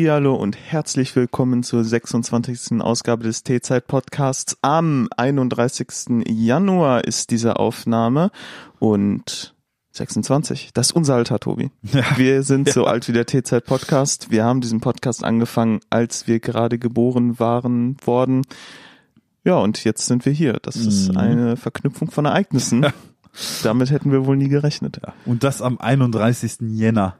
Hallihallo und herzlich willkommen zur 26. Ausgabe des T-Zeit Podcasts. Am 31. Januar ist diese Aufnahme und 26. Das ist unser Alter, Tobi. Ja. Wir sind ja. so alt wie der T-Zeit Podcast. Wir haben diesen Podcast angefangen, als wir gerade geboren waren worden. Ja, und jetzt sind wir hier. Das ist mhm. eine Verknüpfung von Ereignissen. Ja. Damit hätten wir wohl nie gerechnet. Und das am 31. Jänner.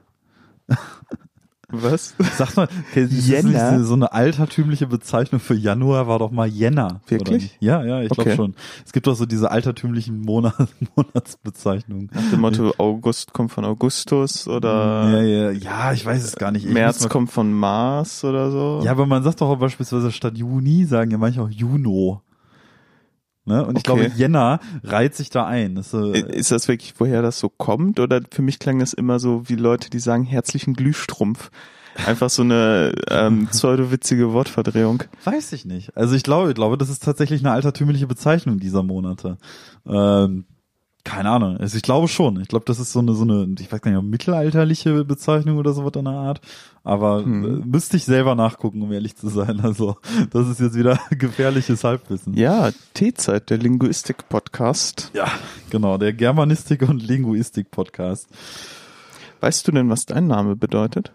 Was? Sag mal, okay, Jänner? so eine altertümliche Bezeichnung für Januar war doch mal Jänner. Wirklich? Ja, ja, ich okay. glaube schon. Es gibt doch so diese altertümlichen Monat, Monatsbezeichnungen. Nach dem Motto August kommt von Augustus oder ja, ja, ja ich weiß es gar nicht. Ich März kommt von Mars oder so. Ja, aber man sagt doch auch beispielsweise statt Juni sagen ja manche auch Juno. Ne? Und ich okay. glaube, Jänner reiht sich da ein. Das, äh, ist das wirklich, woher das so kommt? Oder für mich klang das immer so wie Leute, die sagen herzlichen Glühstrumpf. Einfach so eine ähm, pseudowitzige Wortverdrehung. Weiß ich nicht. Also ich glaube, ich glaube, das ist tatsächlich eine altertümliche Bezeichnung dieser Monate. Ähm, keine Ahnung. Also ich glaube schon. Ich glaube, das ist so eine, so eine, ich weiß gar nicht, mittelalterliche Bezeichnung oder sowas in der Art. Aber hm. Äh, müsste ich selber nachgucken, um ehrlich zu sein. Also, das ist jetzt wieder gefährliches Halbwissen. Ja, T-Zeit, der Linguistik-Podcast. Ja, genau, der Germanistik- und Linguistik-Podcast. Weißt du denn, was dein Name bedeutet?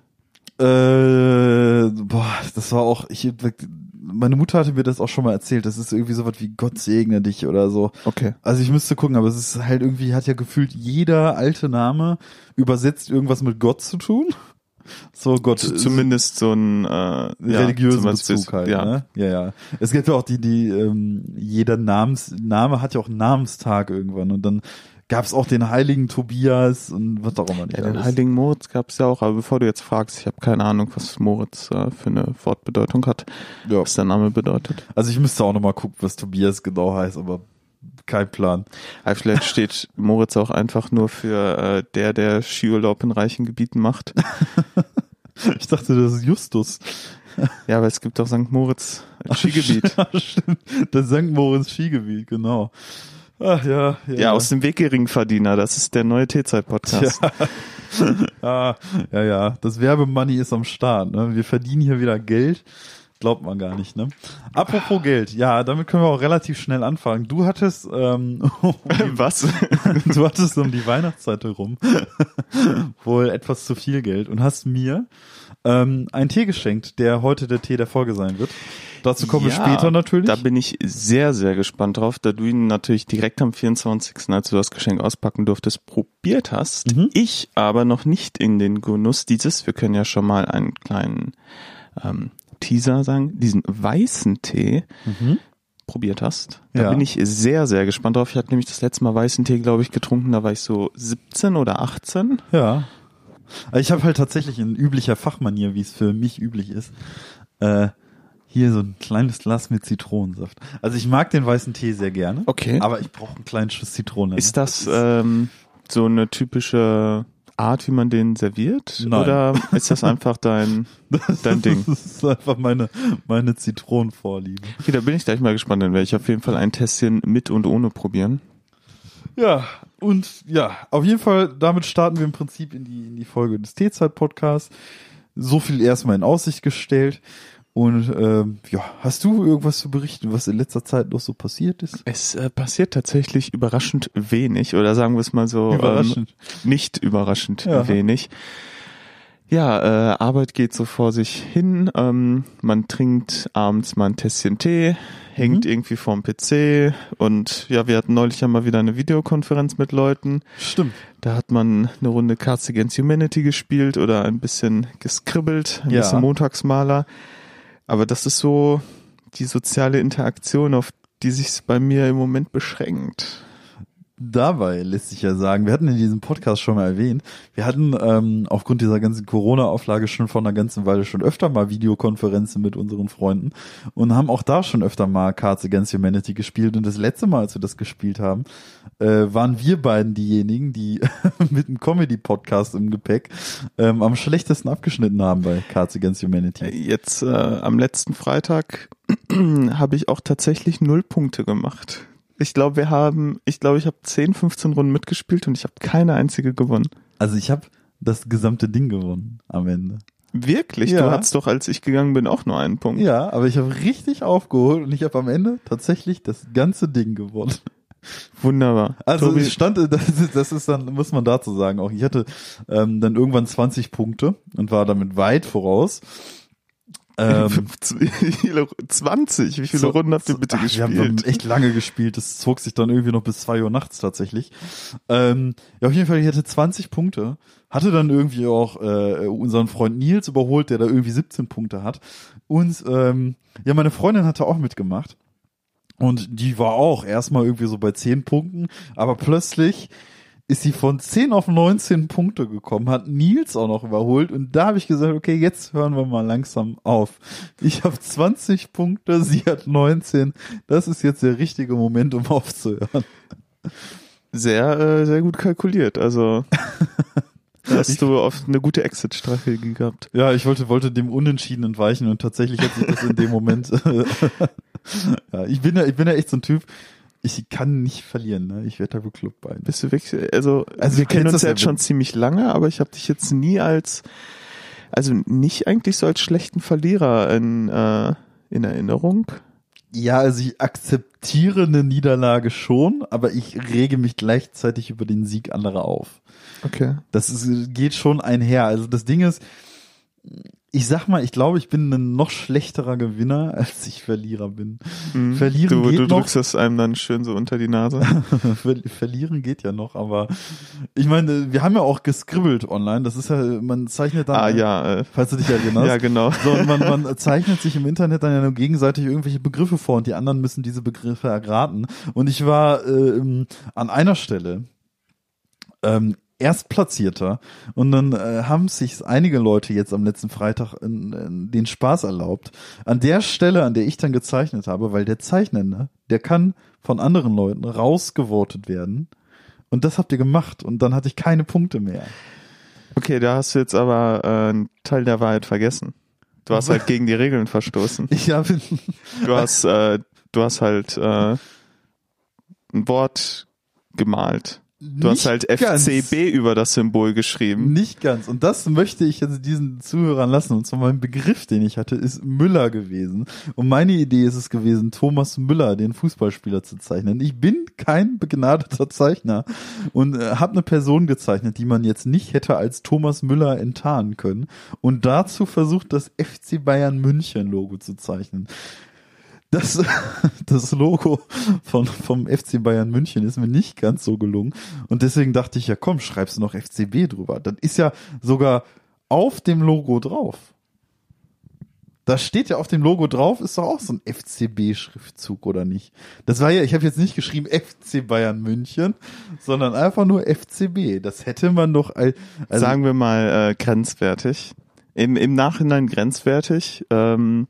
Äh, boah, das war auch, ich, meine Mutter hatte mir das auch schon mal erzählt. Das ist irgendwie so was wie Gott segne dich oder so. Okay. Also ich müsste gucken, aber es ist halt irgendwie, hat ja gefühlt jeder alte Name übersetzt irgendwas mit Gott zu tun. So Gott. Zumindest so ein äh, religiösen ja, Bezug halt. Ja. Ne? ja, ja. Es gibt ja auch die, die ähm, jeder Namens Name hat ja auch einen Namenstag irgendwann und dann gab es auch den heiligen Tobias und was auch immer nicht. Ja, den heiligen Moritz gab es ja auch, aber bevor du jetzt fragst, ich habe keine Ahnung, was Moritz äh, für eine Wortbedeutung hat, ja. was der Name bedeutet. Also ich müsste auch nochmal gucken, was Tobias genau heißt, aber kein Plan. Aber vielleicht steht Moritz auch einfach nur für äh, der, der Skiurlaub in reichen Gebieten macht. ich dachte, das ist Justus. Ja, aber es gibt auch St. Moritz Skigebiet. Ja, stimmt. Das St. Moritz Skigebiet, genau. Ach ja, ja. Ja, aus dem Weg Geringverdiener. Das ist der neue T-Zeit-Podcast. Ja. ah, ja, ja. Das Werbemoney ist am Start. Ne? Wir verdienen hier wieder Geld. Glaubt man gar nicht, ne? Apropos Geld, ja, damit können wir auch relativ schnell anfangen. Du hattest ähm, was? du hattest um die Weihnachtszeit herum wohl etwas zu viel Geld und hast mir ähm, einen Tee geschenkt, der heute der Tee der Folge sein wird. Dazu kommen ja, wir später natürlich. Da bin ich sehr, sehr gespannt drauf, da du ihn natürlich direkt am 24., als du das Geschenk auspacken durftest, probiert hast. Mhm. Ich aber noch nicht in den Genuss dieses, wir können ja schon mal einen kleinen ähm, Teaser sagen, diesen weißen Tee mhm. probiert hast. Da ja. bin ich sehr, sehr gespannt drauf. Ich hatte nämlich das letzte Mal weißen Tee, glaube ich, getrunken, da war ich so 17 oder 18. Ja. Ich habe halt tatsächlich in üblicher Fachmanier, wie es für mich üblich ist, äh, hier so ein kleines Glas mit Zitronensaft. Also ich mag den weißen Tee sehr gerne. Okay. Aber ich brauche einen kleinen Schuss Zitrone. Ist das ähm, so eine typische Art, wie man den serviert? Nein. Oder ist das einfach dein, dein Ding? Das ist einfach meine, meine Zitronenvorliebe. Okay, da bin ich gleich mal gespannt. Dann werde ich auf jeden Fall ein Tässchen mit und ohne probieren. Ja, und ja, auf jeden Fall, damit starten wir im Prinzip in die, in die Folge des Teezeit-Podcasts. So viel erstmal in Aussicht gestellt. Und ähm, ja, hast du irgendwas zu berichten, was in letzter Zeit noch so passiert ist? Es äh, passiert tatsächlich überraschend wenig oder sagen wir es mal so überraschend. Ähm, nicht überraschend ja. wenig. Ja, äh, Arbeit geht so vor sich hin. Ähm, man trinkt abends mal ein Tässchen Tee, hängt mhm. irgendwie vorm PC und ja, wir hatten neulich ja mal wieder eine Videokonferenz mit Leuten. Stimmt. Da hat man eine Runde Cards Against Humanity gespielt oder ein bisschen geskribbelt, ein ja. bisschen Montagsmaler. Aber das ist so die soziale Interaktion, auf die sich bei mir im Moment beschränkt. Dabei lässt sich ja sagen, wir hatten in diesem Podcast schon mal erwähnt, wir hatten ähm, aufgrund dieser ganzen Corona-Auflage schon vor einer ganzen Weile schon öfter mal Videokonferenzen mit unseren Freunden und haben auch da schon öfter mal Cards Against Humanity gespielt. Und das letzte Mal, als wir das gespielt haben, äh, waren wir beiden diejenigen, die mit einem Comedy-Podcast im Gepäck ähm, am schlechtesten abgeschnitten haben bei Cards Against Humanity. Jetzt äh, am letzten Freitag habe ich auch tatsächlich null Punkte gemacht. Ich glaube, wir haben, ich glaube, ich habe 10, 15 Runden mitgespielt und ich habe keine einzige gewonnen. Also ich habe das gesamte Ding gewonnen am Ende. Wirklich? Ja. Du hattest doch, als ich gegangen bin, auch nur einen Punkt. Ja, aber ich habe richtig aufgeholt und ich habe am Ende tatsächlich das ganze Ding gewonnen. Wunderbar. Also Tobi, stand, das ist, das ist dann, muss man dazu sagen auch, ich hatte ähm, dann irgendwann 20 Punkte und war damit weit voraus. Ähm, wie viele, 20? Wie viele so- Runden habt ihr bitte ach, gespielt? Wir haben echt lange gespielt. Das zog sich dann irgendwie noch bis zwei Uhr nachts tatsächlich. Ähm, ja, auf jeden Fall, ich hatte 20 Punkte. Hatte dann irgendwie auch äh, unseren Freund Nils überholt, der da irgendwie 17 Punkte hat. Und ähm, ja, meine Freundin hatte auch mitgemacht. Und die war auch erstmal irgendwie so bei 10 Punkten, aber plötzlich ist sie von 10 auf 19 Punkte gekommen, hat Nils auch noch überholt und da habe ich gesagt, okay, jetzt hören wir mal langsam auf. Ich habe 20 Punkte, sie hat 19. Das ist jetzt der richtige Moment, um aufzuhören. Sehr, äh, sehr gut kalkuliert. Also da hast du oft eine gute Exit-Strategie gehabt. Ja, ich wollte, wollte dem Unentschieden entweichen und tatsächlich hat sich das in dem Moment. ja, ich bin ja, ich bin ja echt so ein Typ. Ich kann nicht verlieren, ne? Ich werde da bekloppt bei. Bist du wirklich, also, Also, wir kennen uns das ja jetzt schon ziemlich lange, aber ich habe dich jetzt nie als, also nicht eigentlich so als schlechten Verlierer in, äh, in Erinnerung. Ja, also ich akzeptiere eine Niederlage schon, aber ich rege mich gleichzeitig über den Sieg anderer auf. Okay. Das ist, geht schon einher. Also das Ding ist, ich sag mal, ich glaube, ich bin ein noch schlechterer Gewinner, als ich Verlierer bin. Mhm. Verlieren du, geht du noch. drückst das einem dann schön so unter die Nase. Ver Verlieren geht ja noch, aber ich meine, wir haben ja auch geskribbelt online. Das ist ja, man zeichnet dann, ah ja, äh, falls du dich erinnerst. ja genau. So, man, man zeichnet sich im Internet dann ja nur gegenseitig irgendwelche Begriffe vor und die anderen müssen diese Begriffe erraten. Und ich war ähm, an einer Stelle ähm, Erstplatzierter und dann äh, haben sich einige Leute jetzt am letzten Freitag in, in den Spaß erlaubt. An der Stelle, an der ich dann gezeichnet habe, weil der Zeichnende, der kann von anderen Leuten rausgevotet werden. Und das habt ihr gemacht und dann hatte ich keine Punkte mehr. Okay, da hast du jetzt aber äh, einen Teil der Wahrheit vergessen. Du hast halt gegen die Regeln verstoßen. Ich habe Du hast, äh, du hast halt äh, ein Wort gemalt. Du hast halt FCB über das Symbol geschrieben. Nicht ganz. Und das möchte ich jetzt diesen Zuhörern lassen. Und zwar mein Begriff, den ich hatte, ist Müller gewesen. Und meine Idee ist es gewesen, Thomas Müller, den Fußballspieler, zu zeichnen. Ich bin kein begnadeter Zeichner und äh, habe eine Person gezeichnet, die man jetzt nicht hätte als Thomas Müller enttarnen können. Und dazu versucht, das FC Bayern München Logo zu zeichnen. Das, das Logo von, vom FC Bayern München ist mir nicht ganz so gelungen. Und deswegen dachte ich, ja komm, schreibst du noch FCB drüber. Das ist ja sogar auf dem Logo drauf. Da steht ja auf dem Logo drauf, ist doch auch so ein FCB-Schriftzug, oder nicht? Das war ja, ich habe jetzt nicht geschrieben FC Bayern München, sondern einfach nur FCB. Das hätte man doch als, also, Sagen wir mal äh, grenzwertig. Im, Im Nachhinein grenzwertig. Ähm,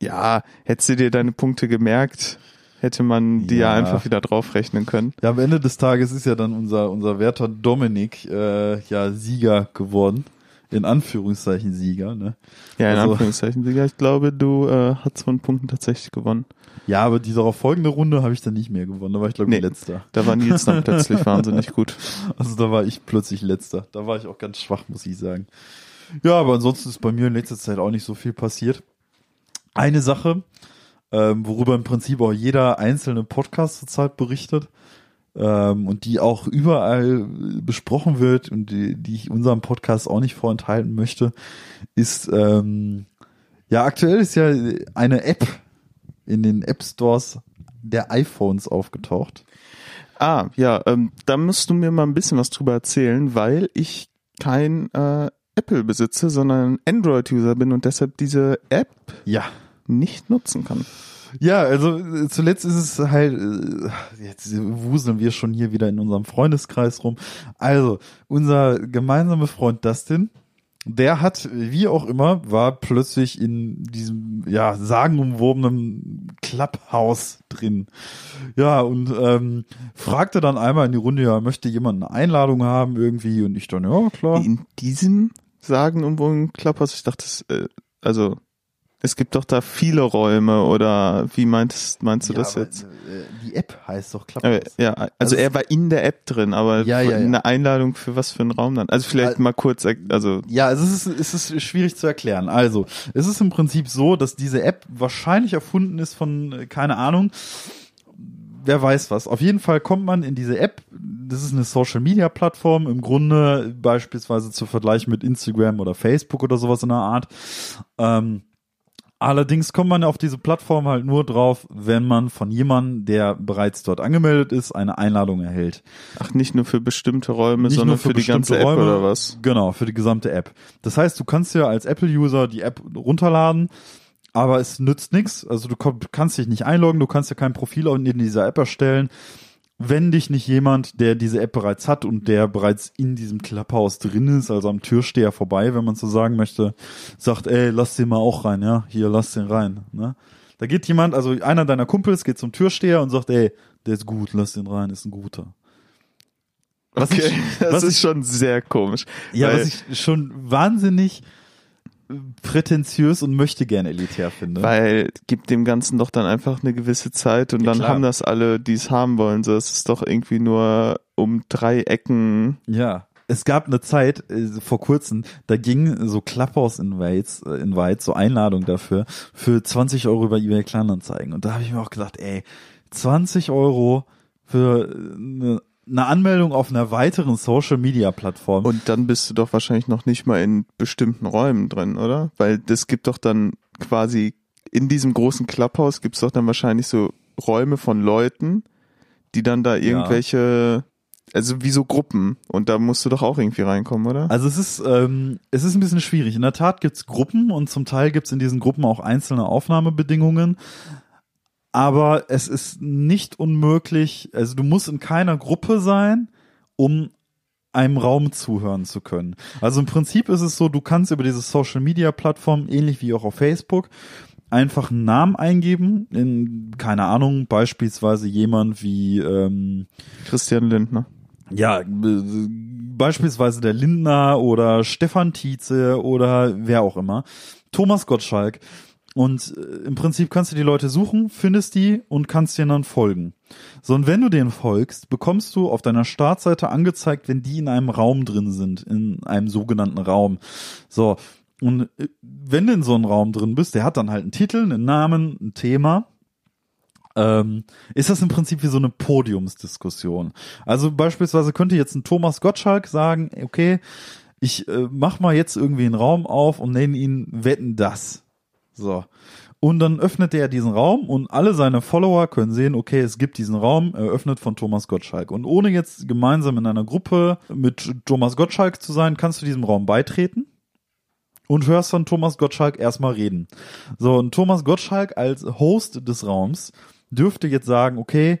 ja, hättest du dir deine Punkte gemerkt, hätte man die ja, Ja. einfach wieder draufrechnen können. Ja, am Ende des Tages ist ja dann unser, unser werter Dominik äh, ja Sieger geworden. In Anführungszeichen Sieger, ne? Ja, in Also- Anführungszeichen. Sieger. Ich glaube, du äh, hast von Punkten tatsächlich gewonnen. Ja, aber die darauf folgende Runde habe ich dann nicht mehr gewonnen. Da war ich, glaube ich, Nee. letzter. Da war Nils dann plötzlich wahnsinnig gut. Also da war ich plötzlich letzter. Da war ich auch ganz schwach, muss ich sagen. Ja, aber ansonsten ist bei mir in letzter Zeit auch nicht so viel passiert. Eine Sache, ähm, worüber im Prinzip auch jeder einzelne Podcast zurzeit berichtet ähm, und die auch überall besprochen wird und die, die ich unserem Podcast auch nicht vorenthalten möchte, ist ähm, ja aktuell ist ja eine App in den App Stores der iPhones aufgetaucht. Ah, ja, ähm, da musst du mir mal ein bisschen was drüber erzählen, weil ich kein äh, Apple besitze, sondern Android-User bin und deshalb diese App Ja, nicht nutzen kann. Ja, also äh, zuletzt ist es halt, äh, jetzt wuseln wir schon hier wieder in unserem Freundeskreis rum. Also, unser gemeinsamer Freund Dustin, der hat, wie auch immer, war plötzlich in diesem, ja, sagenumwobenen Clubhouse drin. Ja, und ähm, fragte dann einmal in die Runde, ja, möchte jemand eine Einladung haben irgendwie? Und ich dann, ja, klar. In diesem sagenumwogenen Clubhouse, ich dachte, das, äh, also Es gibt doch da viele Räume oder wie meinst, meinst du Ja, das jetzt? äh, Die App heißt doch Clubhouse. Äh, ja, also Also er war in der App drin, aber Ja, ja, eine Einladung für was für einen Raum dann? Also vielleicht Al- mal kurz, also Ja, es ist, es ist schwierig zu erklären. Also, es ist im Prinzip so, dass diese App wahrscheinlich erfunden ist von, äh, keine Ahnung, wer weiß was. Auf jeden Fall kommt man in diese App. Das ist eine Social Media Plattform, im Grunde beispielsweise zu vergleichen mit Instagram oder Facebook oder sowas in der Art. Ähm, allerdings kommt man auf diese Plattform halt nur drauf, wenn man von jemandem, der bereits dort angemeldet ist, eine Einladung erhält. ach nicht nur für bestimmte Räume, Nicht sondern nur für, die ganze App Räume, oder was? Genau, für die gesamte App. Das heißt, du kannst ja als Apple-User die App runterladen, aber es nützt nichts. Also du kannst dich nicht einloggen, du kannst ja kein Profil in dieser App erstellen, wenn dich nicht jemand, der diese App bereits hat und der bereits in diesem Clubhouse drin ist, also am Türsteher vorbei, wenn man so sagen möchte, sagt, ey, lass den mal auch rein, ja, hier, lass den rein. Ne? Da geht jemand, also einer deiner Kumpels geht zum Türsteher und sagt, ey, der ist gut, lass den rein, ist ein guter. Was okay, ich- das was ist ich- schon sehr komisch. Ja, was ich schon wahnsinnig prätentiös und möchte gern elitär finde. weil gibt dem Ganzen doch dann einfach eine gewisse Zeit und Ja, dann klar. haben das alle, die es haben wollen. So, es ist doch irgendwie nur um drei Ecken. ja. Es gab eine Zeit äh, vor kurzem, da ging so Clubhouse Invites, äh, Invites, so Einladung dafür, für 20 Euro über eBay Kleinanzeigen. Und da habe ich mir auch gedacht, ey, 20 Euro für äh, eine, eine Anmeldung auf einer weiteren Social Media Plattform. Und dann bist du doch wahrscheinlich noch nicht mal in bestimmten Räumen drin, oder? Weil das gibt doch dann quasi in diesem großen Clubhouse gibt's doch dann wahrscheinlich so Räume von Leuten, die dann da irgendwelche, also wie so Gruppen. Und da musst du doch auch irgendwie reinkommen, oder? Also es ist, ähm, es ist ein bisschen schwierig. In der Tat gibt's Gruppen und zum Teil gibt's in diesen Gruppen auch einzelne Aufnahmebedingungen. Aber es ist nicht unmöglich, also du musst in keiner Gruppe sein, um einem Raum zuhören zu können. Also im Prinzip ist es so, du kannst über diese Social Media Plattform, ähnlich wie auch auf Facebook, einfach einen Namen eingeben, in, keine Ahnung, beispielsweise jemand wie, ähm, Christian Lindner. ja, beispielsweise der Lindner oder Stefan Tietze oder wer auch immer, Thomas Gottschalk. Und äh, im Prinzip kannst du die Leute suchen, findest die und kannst denen dann folgen. So, und wenn du denen folgst, bekommst du auf deiner Startseite angezeigt, wenn die in einem Raum drin sind, in einem sogenannten Raum. So, und äh, wenn du in so einem Raum drin bist, der hat dann halt einen Titel, einen Namen, ein Thema ähm, ist das im Prinzip wie so eine Podiumsdiskussion. Also beispielsweise könnte jetzt ein Thomas Gottschalk sagen, okay, ich äh, mach mal jetzt irgendwie einen Raum auf und nenne ihn Wetten das. So. Und dann öffnet er diesen Raum und alle seine Follower können sehen, okay, es gibt diesen Raum, eröffnet von Thomas Gottschalk. Und ohne jetzt gemeinsam in einer Gruppe mit Thomas Gottschalk zu sein, kannst du diesem Raum beitreten und hörst dann Thomas Gottschalk erstmal reden. So, und Thomas Gottschalk als Host des Raums dürfte jetzt sagen, okay,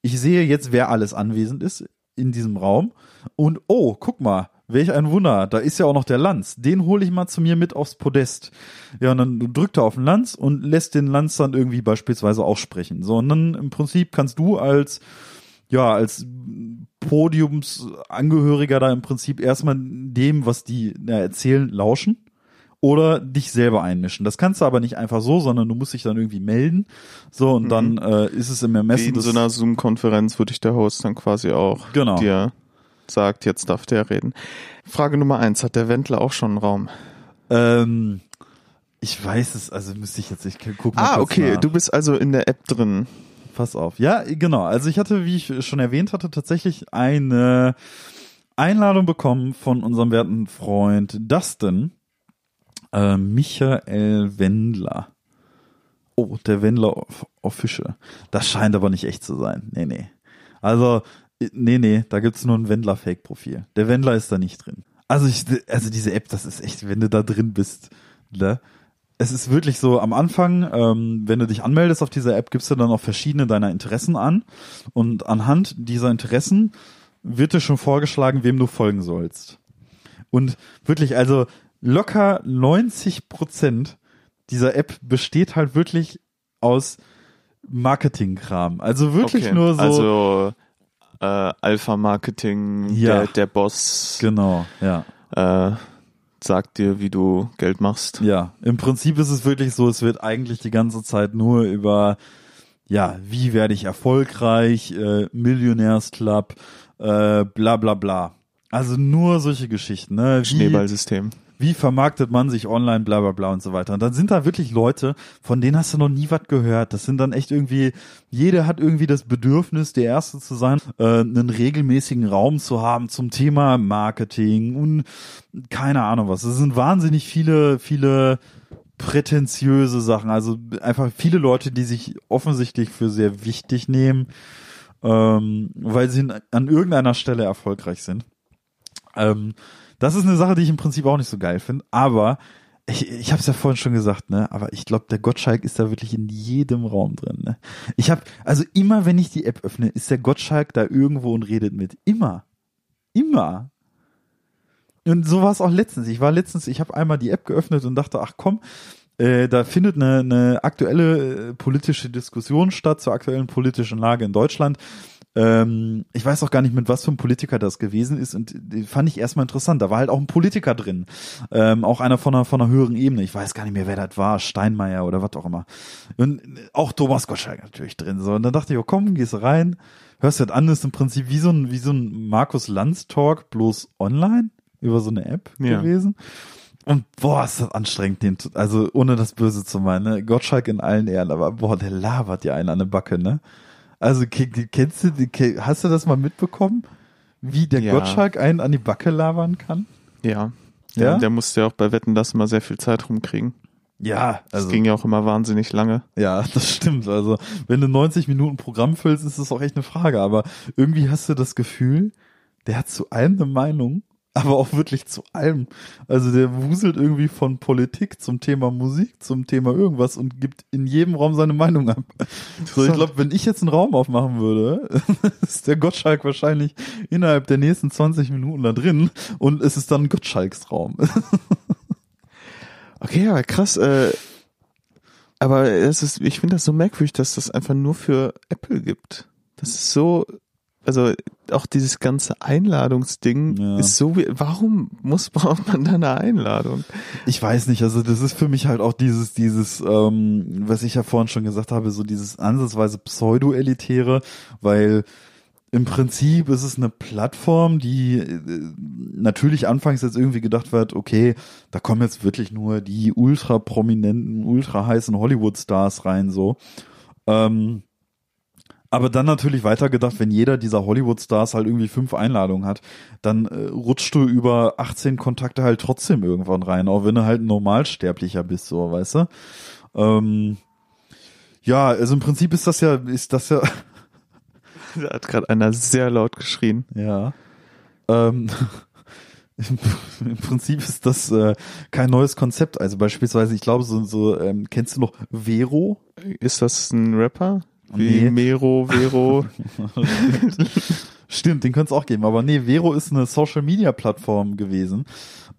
ich sehe jetzt, wer alles anwesend ist in diesem Raum und oh, guck mal, welch ein Wunder, da ist ja auch noch der Lanz, den hole ich mal zu mir mit aufs Podest. Ja, und dann drückt er auf den Lanz und lässt den Lanz dann irgendwie beispielsweise auch sprechen. So, und dann im Prinzip kannst du als ja, als Podiumsangehöriger da im Prinzip erstmal dem, was die ja, erzählen, lauschen oder dich selber einmischen. Das kannst du aber nicht einfach so, sondern du musst dich dann irgendwie melden. So, und dann äh, ist es im Wie Ermessen in des so einer Zoom-Konferenz, wo dich der Host dann quasi auch Genau. dir sagt, jetzt darf der reden. Frage Nummer eins, hat der Wendler auch schon einen Raum? ähm, ich weiß es, also müsste ich jetzt, ich guck mal Ah, okay, nach. du bist also in der App drin. Pass auf. Ja, genau. Also ich hatte, wie ich schon erwähnt hatte, tatsächlich eine Einladung bekommen von unserem werten Freund Dustin, äh, Michael Wendler. Oh, der Wendler Off- Official. Das scheint aber nicht echt zu sein. Nee, nee. Also, nee, nee, da gibt's nur ein Wendler-Fake-Profil. Der Wendler ist da nicht drin. Also, ich, also diese App, das ist echt, wenn du da drin bist, ne? es ist wirklich so, am Anfang, ähm, wenn du dich anmeldest auf dieser App, gibst du dann auch verschiedene deiner Interessen an. Und anhand dieser Interessen wird dir schon vorgeschlagen, wem du folgen sollst. Und wirklich, also locker 90 Prozent dieser App besteht halt wirklich aus Marketingkram. Also wirklich Okay, nur so. Also äh, Alpha-Marketing, Ja. der, der Boss, genau, ja. äh, sagt dir, wie du Geld machst. Ja, im Prinzip ist es wirklich so, es wird eigentlich die ganze Zeit nur über, ja, wie werde ich erfolgreich, äh, Millionärsclub, äh, bla bla bla. Also nur solche Geschichten, ne? Wie, Schneeballsystem. Wie vermarktet man sich online, bla bla bla und so weiter. Und dann sind da wirklich Leute, von denen hast du noch nie was gehört. Das sind dann echt irgendwie, jeder hat irgendwie das Bedürfnis, der Erste zu sein, äh, einen regelmäßigen Raum zu haben zum Thema Marketing und keine Ahnung was. Es sind wahnsinnig viele, viele prätentiöse Sachen. Also einfach viele Leute, die sich offensichtlich für sehr wichtig nehmen, ähm, weil sie an irgendeiner Stelle erfolgreich sind. Ähm, das ist eine Sache, die ich im Prinzip auch nicht so geil finde, aber ich, ich habe es ja vorhin schon gesagt, ne? Aber ich glaube, der Gottschalk ist da wirklich in jedem Raum drin. Ne? Ich habe also immer, wenn ich die App öffne, ist der Gottschalk da irgendwo und redet mit. Immer, immer. Und so war es auch letztens. Ich war letztens, ich habe einmal die App geöffnet und dachte, ach komm, äh, da findet eine, eine aktuelle äh, politische Diskussion statt zur aktuellen politischen Lage in Deutschland. Ähm, ich weiß auch gar nicht, mit was für einem Politiker das gewesen ist und die fand ich erstmal interessant. Da war halt auch ein Politiker drin, ähm, auch einer von einer, von einer höheren Ebene. Ich weiß gar nicht mehr, wer das war, Steinmeier oder was auch immer. Und auch Thomas Gottschalk natürlich drin. So und dann dachte ich, oh komm, gehst rein, hörst du das an, ist im Prinzip wie so ein wie so ein Markus Lanz Talk bloß online über so eine App Ja. gewesen. Und boah, ist das anstrengend, den, also ohne das Böse zu meinen, ne? Gottschalk in allen Ehren, aber boah, der labert ja einen an der Backe, ne? Also ke- ke- kennst du, hast du das mal mitbekommen, wie der Ja. Gottschalk einen an die Backe labern kann? Ja. Ja? Der musste ja auch bei Wetten das immer sehr viel Zeit rumkriegen. Ja, Das also ging ja auch immer wahnsinnig lange. ja, das stimmt. Also wenn du 90 Minuten Programm füllst, ist das auch echt eine Frage. Aber irgendwie hast du das Gefühl, der hat zu allem eine Meinung, aber auch wirklich zu allem. Also der wuselt irgendwie von Politik zum Thema Musik, zum Thema irgendwas und gibt in jedem Raum seine Meinung ab. So, ich glaube, wenn ich jetzt einen Raum aufmachen würde, ist der Gottschalk wahrscheinlich innerhalb der nächsten 20 Minuten da drin und es ist dann Gottschalks Raum. Okay, aber krass. Äh, aber es ist, ich finde das so merkwürdig, dass das einfach nur für Apple gibt. Das ist so, also auch dieses ganze Einladungsding Ja. ist so, wie- warum muss braucht man da eine Einladung? Ich weiß nicht, also das ist für mich halt auch dieses, dieses, ähm, was ich ja vorhin schon gesagt habe, so dieses ansatzweise Pseudo-Elitäre, weil im Prinzip ist es eine Plattform, die äh, natürlich anfangs jetzt irgendwie gedacht wird, okay, da kommen jetzt wirklich nur die ultra prominenten, ultra heißen Hollywood-Stars rein, so. Ähm, aber dann natürlich weitergedacht, wenn jeder dieser Hollywood-Stars halt irgendwie fünf Einladungen hat, dann äh, rutscht du über 18 Kontakte halt trotzdem irgendwann rein, auch wenn du halt ein Normalsterblicher bist, so, weißt du? Ähm, ja, also im Prinzip ist das ja, ist das ja, Da hat gerade einer sehr laut geschrien. ja. Ähm, im, Prinzip ist das äh, kein neues Konzept. Also beispielsweise, ich glaube, so, so ähm, kennst du noch Vero? Ist das ein Rapper? Wie Nee. Mero, Vero. Stimmt, den könnte es auch geben. Aber nee, Vero ist eine Social-Media-Plattform gewesen,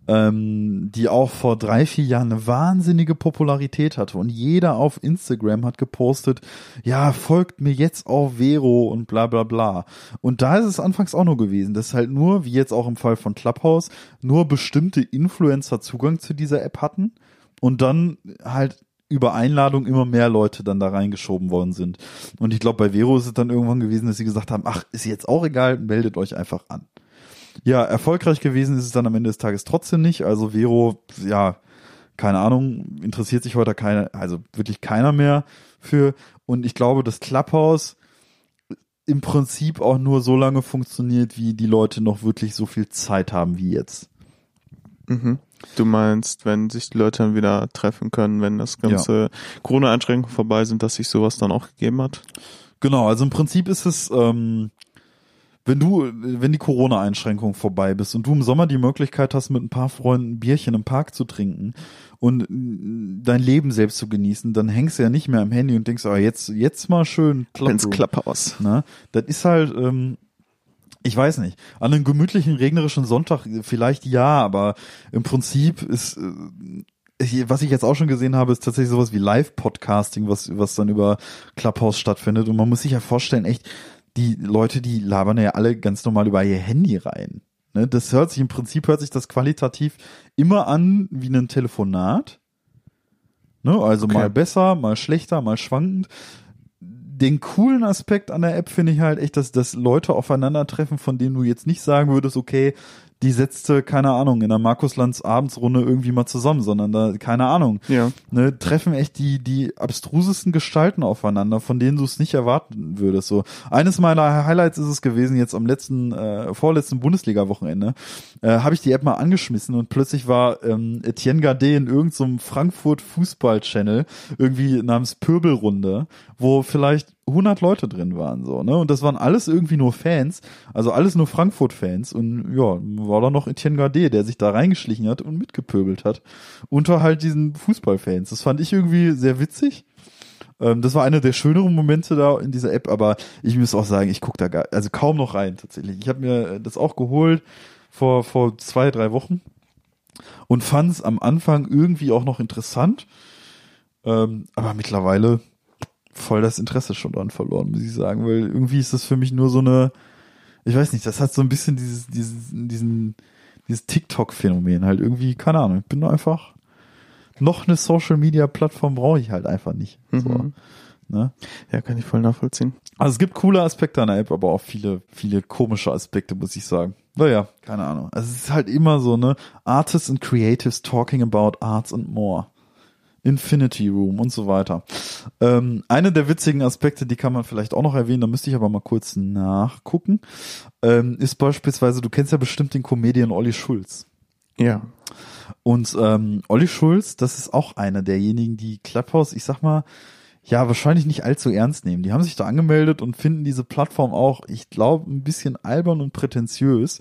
ähm, die auch vor drei, vier Jahren eine wahnsinnige Popularität hatte. Und jeder auf Instagram hat gepostet, ja, folgt mir jetzt auf Vero und bla bla bla. Und da ist es anfangs auch nur gewesen, dass halt nur, wie jetzt auch im Fall von Clubhouse, nur bestimmte Influencer Zugang zu dieser App hatten und dann halt über Einladung immer mehr Leute dann da reingeschoben worden sind. Und ich glaube, bei Vero ist es dann irgendwann gewesen, dass sie gesagt haben, ach, ist jetzt auch egal, meldet euch einfach an. Ja, erfolgreich gewesen ist es dann am Ende des Tages trotzdem nicht. Also Vero, ja, keine Ahnung, interessiert sich heute keiner, also wirklich keiner mehr für. Und ich glaube, das Clubhouse im Prinzip auch nur so lange funktioniert, wie die Leute noch wirklich so viel Zeit haben wie jetzt. Mhm. Du meinst, wenn sich die Leute dann wieder treffen können, wenn das ganze Corona-Einschränkungen vorbei sind, dass sich sowas dann auch gegeben hat? Genau, also im Prinzip ist es, ähm, wenn du, wenn die Corona-Einschränkung vorbei bist und du im Sommer die Möglichkeit hast, mit ein paar Freunden ein Bierchen im Park zu trinken und äh, dein Leben selbst zu genießen, dann hängst du ja nicht mehr am Handy und denkst, ah, jetzt, jetzt mal schön Ins Clubroom. Clubhouse. Ne? Das ist halt, ähm, ich weiß nicht, an einem gemütlichen, regnerischen Sonntag vielleicht ja, aber im Prinzip ist, äh, was ich jetzt auch schon gesehen habe, ist tatsächlich sowas wie Live-Podcasting, was, was dann über Clubhouse stattfindet. Und man muss sich ja vorstellen, echt, die Leute, die labern ja alle ganz normal über ihr Handy rein. Ne, das hört sich im Prinzip hört sich das qualitativ immer an wie ein Telefonat. Ne, also Okay. mal besser, mal schlechter, mal schwankend. Den coolen Aspekt an der App finde ich halt echt, dass, dass Leute aufeinandertreffen, von denen du jetzt nicht sagen würdest, okay, die setzte, keine Ahnung, in der Markuslands Abendsrunde irgendwie mal zusammen, sondern da, keine Ahnung, Ja. ne, treffen echt die, die abstrusesten Gestalten aufeinander, von denen du es nicht erwarten würdest. So eines meiner Highlights ist es gewesen, jetzt am letzten, äh, vorletzten Bundesliga-Wochenende, äh, habe ich die App mal angeschmissen und plötzlich war ähm, Etienne Gardet in irgendeinem Frankfurt Fußball-Channel irgendwie namens Pöbelrunde, wo vielleicht 100 Leute drin waren, so, ne? Und das waren alles irgendwie nur Fans, also alles nur Frankfurt-Fans und ja, war da noch Etienne Gardet, der sich da reingeschlichen hat und mitgepöbelt hat unter halt diesen Fußballfans. Das fand ich irgendwie sehr witzig. Ähm, das war einer der schöneren Momente da in dieser App, aber ich muss auch sagen, ich gucke da gar, also kaum noch rein tatsächlich. Ich habe mir das auch geholt vor vor zwei drei Wochen und fand es am Anfang irgendwie auch noch interessant, ähm, aber mittlerweile voll das Interesse schon dran verloren, muss ich sagen, weil irgendwie ist das für mich nur so eine, ich weiß nicht, das hat so ein bisschen dieses, dieses, diesen, dieses TikTok-Phänomen halt irgendwie, keine Ahnung, ich bin einfach, noch eine Social-Media-Plattform brauche ich halt einfach nicht. So, Mhm. ne? Ja, kann ich voll nachvollziehen. Also es gibt coole Aspekte an der App, aber auch viele, viele komische Aspekte, muss ich sagen. Naja, keine Ahnung. Also es ist halt immer so, ne? Artists and Creatives talking about arts and more. Infinity Room und so weiter. Ähm, eine der witzigen Aspekte, die kann man vielleicht auch noch erwähnen, da müsste ich aber mal kurz nachgucken, ähm, ist beispielsweise, du kennst ja bestimmt den Comedian Olli Schulz. Ja. Und ähm, Olli Schulz, das ist auch einer derjenigen, die Clubhouse, ich sag mal, ja, wahrscheinlich nicht allzu ernst nehmen. Die haben sich da angemeldet und finden diese Plattform auch, ich glaube, ein bisschen albern und prätentiös.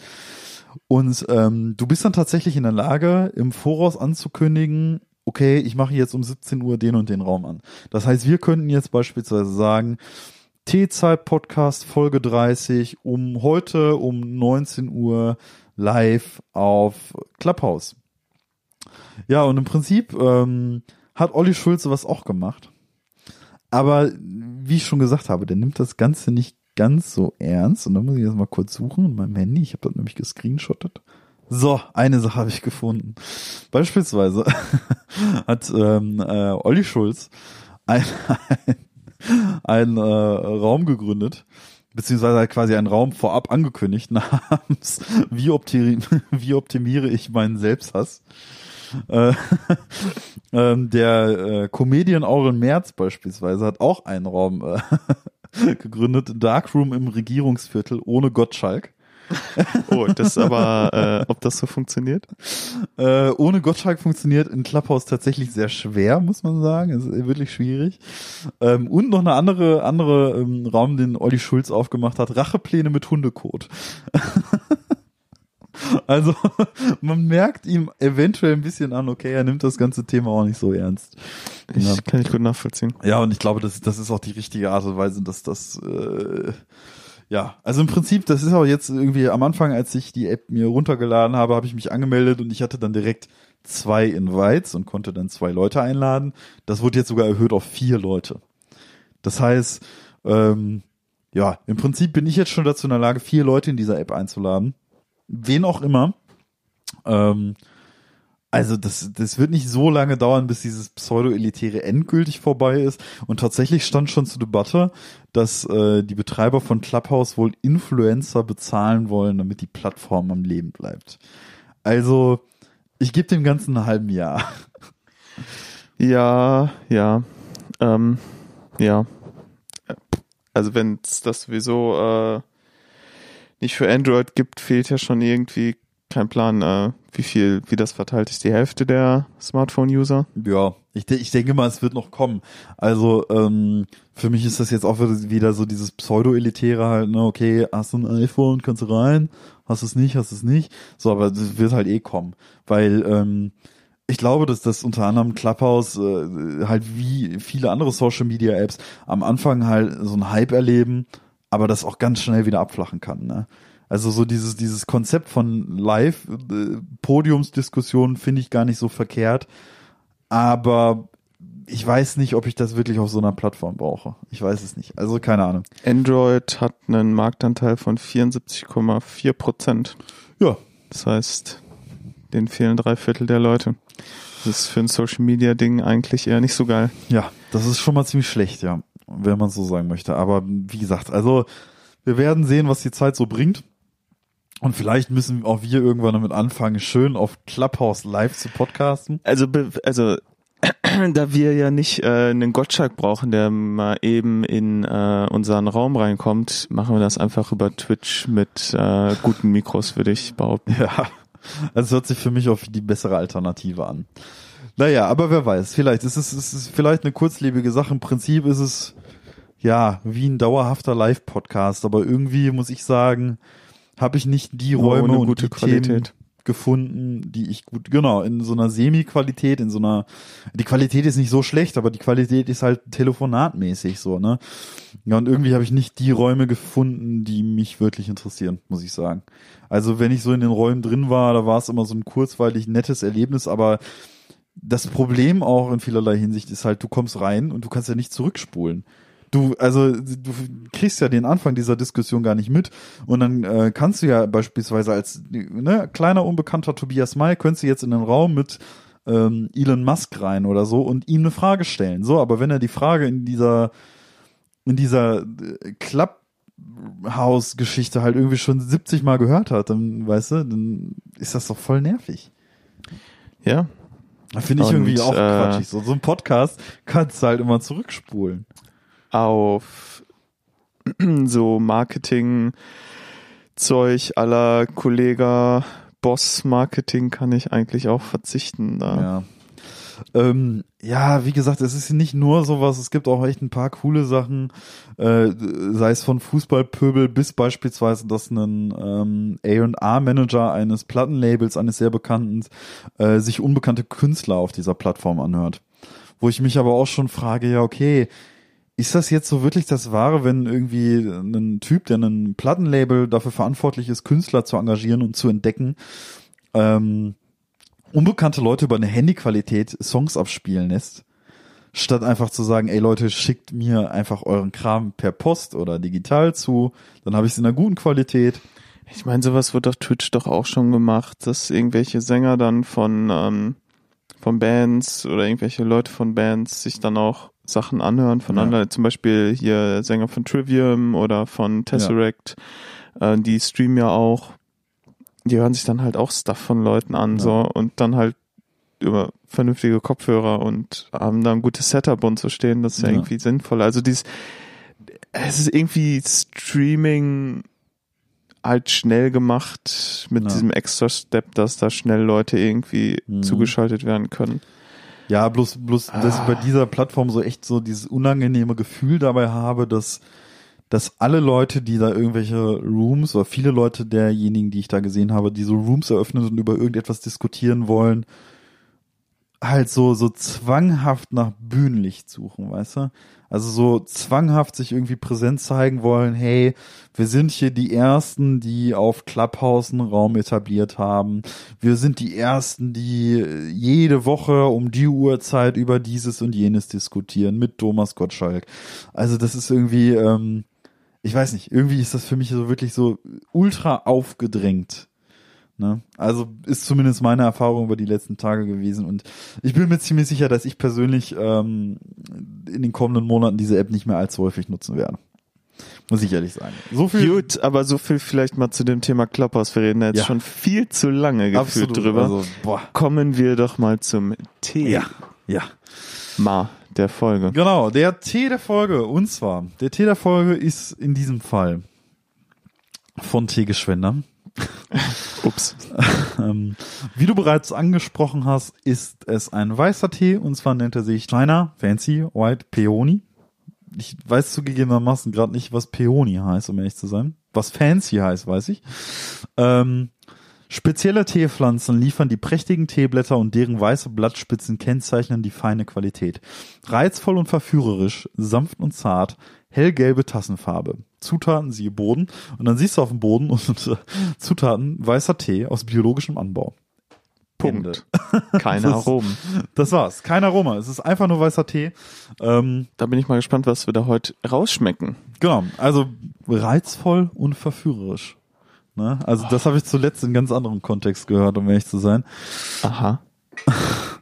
Und ähm, du bist dann tatsächlich in der Lage, im Voraus anzukündigen, okay, ich mache jetzt um 17 Uhr den und den Raum an. Das heißt, wir könnten jetzt beispielsweise sagen, T-Zeit-Podcast Folge 30 um heute um 19 Uhr live auf Clubhouse. Ja, und im Prinzip ähm, hat Olli Schulze was auch gemacht. Aber wie ich schon gesagt habe, der nimmt das Ganze nicht ganz so ernst. Und da muss ich jetzt mal kurz suchen in meinem Handy. Ich habe das nämlich gescreenshottet. So, eine Sache habe ich gefunden. Beispielsweise hat ähm, äh, Olli Schulz ein, ein, äh, Raum gegründet, beziehungsweise quasi einen Raum vorab angekündigt namens wie, optimi wie optimiere ich meinen Selbsthass. Äh, ähm, der äh, Comedian Aurel Merz beispielsweise hat auch einen Raum äh, gegründet, Darkroom im Regierungsviertel ohne Gottschalk. Oh, das ist aber, äh, ob das so funktioniert? Äh, ohne Gottschalk funktioniert in Clubhouse tatsächlich sehr schwer, muss man sagen. Es ist wirklich schwierig. Ähm, und noch eine andere, andere ähm, Raum, den Olli Schulz aufgemacht hat. Rachepläne mit Hundekot. also, man merkt ihm eventuell ein bisschen an, okay, er nimmt das ganze Thema auch nicht so ernst. Ich, Ja. Kann ich gut nachvollziehen. Ja, und ich glaube, das, das ist auch die richtige Art und Weise, dass das, äh, ja, also im Prinzip, das ist auch jetzt irgendwie am Anfang, als ich die App mir runtergeladen habe, habe ich mich angemeldet und ich hatte dann direkt zwei Invites und konnte dann zwei Leute einladen. Das wurde jetzt sogar erhöht auf vier Leute. Das heißt, ähm, ja, im Prinzip bin ich jetzt schon dazu in der Lage, vier Leute in dieser App einzuladen. Wen auch immer. Ähm, also das, das wird nicht so lange dauern, bis dieses Pseudo-Elitäre endgültig vorbei ist. Und tatsächlich stand schon zur Debatte, dass äh, die Betreiber von Clubhouse wohl Influencer bezahlen wollen, damit die Plattform am Leben bleibt. Also ich gebe dem Ganzen einen halben Jahr. Ja, ja. Ähm, ja. Also wenn es das sowieso äh, nicht für Android gibt, fehlt ja schon irgendwie kein Plan, äh, wie viel, wie das verteilt ist. Die Hälfte der Smartphone-User. Ja, ich, de ich denke mal, es wird noch kommen. Also ähm, für mich ist das jetzt auch wieder- so dieses Pseudo-Elitäre halt, ne, okay, hast du ein iPhone, kannst du rein, hast es nicht, hast es nicht. So, aber das wird halt eh kommen. Weil ähm, ich glaube, dass das unter anderem Clubhouse äh, halt wie viele andere Social Media Apps am Anfang halt so einen Hype erleben, aber das auch ganz schnell wieder abflachen kann. Ne? Also so dieses dieses Konzept von Live äh, Podiumsdiskussionen finde ich gar nicht so verkehrt, aber ich weiß nicht, ob ich das wirklich auf so einer Plattform brauche. Ich weiß es nicht. Also keine Ahnung. Android hat einen Marktanteil von 74,4 Prozent. Ja, Das heißt, denen fehlen drei Viertel der Leute. Das ist für ein Social Media Ding eigentlich eher nicht so geil. Ja, das ist schon mal ziemlich schlecht, ja, wenn man so sagen möchte. Aber wie gesagt, also wir werden sehen, was die Zeit so bringt. Und vielleicht müssen auch wir irgendwann damit anfangen, schön auf Clubhouse live zu podcasten. Also, also da wir ja nicht äh, einen Gottschalk brauchen, der mal eben in äh, unseren Raum reinkommt, machen wir das einfach über Twitch mit äh, guten Mikros, würde ich behaupten. Ja, also es hört sich für mich auch wie die bessere Alternative an. Naja, aber wer weiß, vielleicht ist es, es ist vielleicht eine kurzlebige Sache. Im Prinzip ist es ja wie ein dauerhafter Live-Podcast, aber irgendwie muss ich sagen, habe ich nicht die Nur Räume und gute die Themen Qualität. gefunden, die ich gut, genau, in so einer Semi-Qualität, in so einer, die Qualität ist nicht so schlecht, aber die Qualität ist halt telefonatmäßig so, ne? Ja, und irgendwie habe ich nicht die Räume gefunden, die mich wirklich interessieren, muss ich sagen. Also wenn ich so in den Räumen drin war, da war es immer so ein kurzweilig nettes Erlebnis, aber das Problem auch in vielerlei Hinsicht ist halt, du kommst rein und du kannst ja nicht zurückspulen. Du, also du kriegst ja den Anfang dieser Diskussion gar nicht mit und dann äh, kannst du ja beispielsweise als ne, kleiner unbekannter Tobias May könntest du jetzt in den Raum mit ähm, Elon Musk rein oder so und ihm eine Frage stellen. So, aber wenn er die Frage in dieser in dieser äh, Clubhouse-Geschichte halt irgendwie schon 70 Mal gehört hat, dann weißt du, dann ist das doch voll nervig. Ja, Finde ich Und, irgendwie auch äh, quatschig. So, so ein Podcast kannst du halt immer zurückspulen. Auf so Marketing-Zeug aller Kollega Boss-Marketing kann ich eigentlich auch verzichten. Da. Ja. Ähm, ja, wie gesagt, es ist nicht nur sowas, es gibt auch echt ein paar coole Sachen, äh, sei es von Fußballpöbel bis beispielsweise, dass ein ähm, A&R-Manager eines Plattenlabels, eines sehr bekannten, äh, sich unbekannte Künstler auf dieser Plattform anhört. Wo ich mich aber auch schon frage, ja, okay, ist das jetzt so wirklich das Wahre, wenn irgendwie ein Typ, der ein Plattenlabel dafür verantwortlich ist, Künstler zu engagieren und zu entdecken, ähm, unbekannte Leute über eine Handyqualität Songs abspielen lässt, statt einfach zu sagen, ey Leute, schickt mir einfach euren Kram per Post oder digital zu, dann habe ich es in einer guten Qualität. Ich meine, sowas wird auf Twitch doch auch schon gemacht, dass irgendwelche Sänger dann von, ähm, von Bands oder irgendwelche Leute von Bands sich dann auch Sachen anhören von Ja. anderen. Zum Beispiel hier Sänger von Trivium oder von Tesseract. Äh, die streamen ja auch. Die hören sich dann halt auch Stuff von Leuten an, Ja. so, und dann halt über vernünftige Kopfhörer und haben da ein gutes Setup und so stehen. Das ist ja, Ja. irgendwie sinnvoll. Also dieses, es ist irgendwie Streaming halt schnell gemacht mit Ja. diesem extra Step, dass da schnell Leute irgendwie Mhm. zugeschaltet werden können. Ja, bloß, bloß, dass ich bei dieser Plattform so echt so dieses unangenehme Gefühl dabei habe, dass, dass alle Leute, die da irgendwelche Rooms oder viele Leute derjenigen, die ich da gesehen habe, die so Rooms eröffnen und über irgendetwas diskutieren wollen, halt so, so zwanghaft nach Bühnenlicht suchen, weißt du? Also so zwanghaft sich irgendwie präsent zeigen wollen, hey, wir sind hier die Ersten, die auf Clubhouse einen Raum etabliert haben. Wir sind die Ersten, die äh, jede Woche um die Uhrzeit über dieses und jenes diskutieren mit Thomas Gottschalk. Also das ist irgendwie, ähm, ich weiß nicht, irgendwie ist das für mich so wirklich so ultra aufgedrängt. Ne? Also ist zumindest meine Erfahrung über die letzten Tage gewesen und ich bin mir ziemlich sicher, dass ich persönlich ähm, in den kommenden Monaten diese App nicht mehr allzu häufig nutzen werde. Muss ich ehrlich sagen. So viel Gut, aber so viel vielleicht mal zu dem Thema Clubhouse. Wir reden da jetzt Ja. schon viel zu lange gefühlt absolut drüber. Also. Kommen wir doch mal zum Thema ja. der Folge. Genau, der Tee der Folge. Und zwar, der Tee der Folge ist in diesem Fall von Teegeschwender. Ups. Ähm, wie du bereits angesprochen hast, ist es ein weißer Tee und zwar nennt er sich China Fancy White Peony. Ich weiß zugegebenermaßen gerade nicht, was Peony heißt, um ehrlich zu sein. Was Fancy heißt, weiß ich. Ähm, spezielle Teepflanzen liefern die prächtigen Teeblätter und deren weiße Blattspitzen kennzeichnen die feine Qualität. Reizvoll und verführerisch, sanft und zart, hellgelbe Tassenfarbe. Zutaten siehe Boden und dann siehst du auf dem Boden und äh, Zutaten weißer Tee aus biologischem Anbau. Punkt. Keine Das Aromen. Das war's. Kein Aroma. Es ist einfach nur weißer Tee. Ähm, Da bin ich mal gespannt, was wir da heute rausschmecken. genau. Also reizvoll und verführerisch. Ne? Also das habe ich zuletzt in ganz anderem Kontext gehört, um ehrlich zu sein. Aha.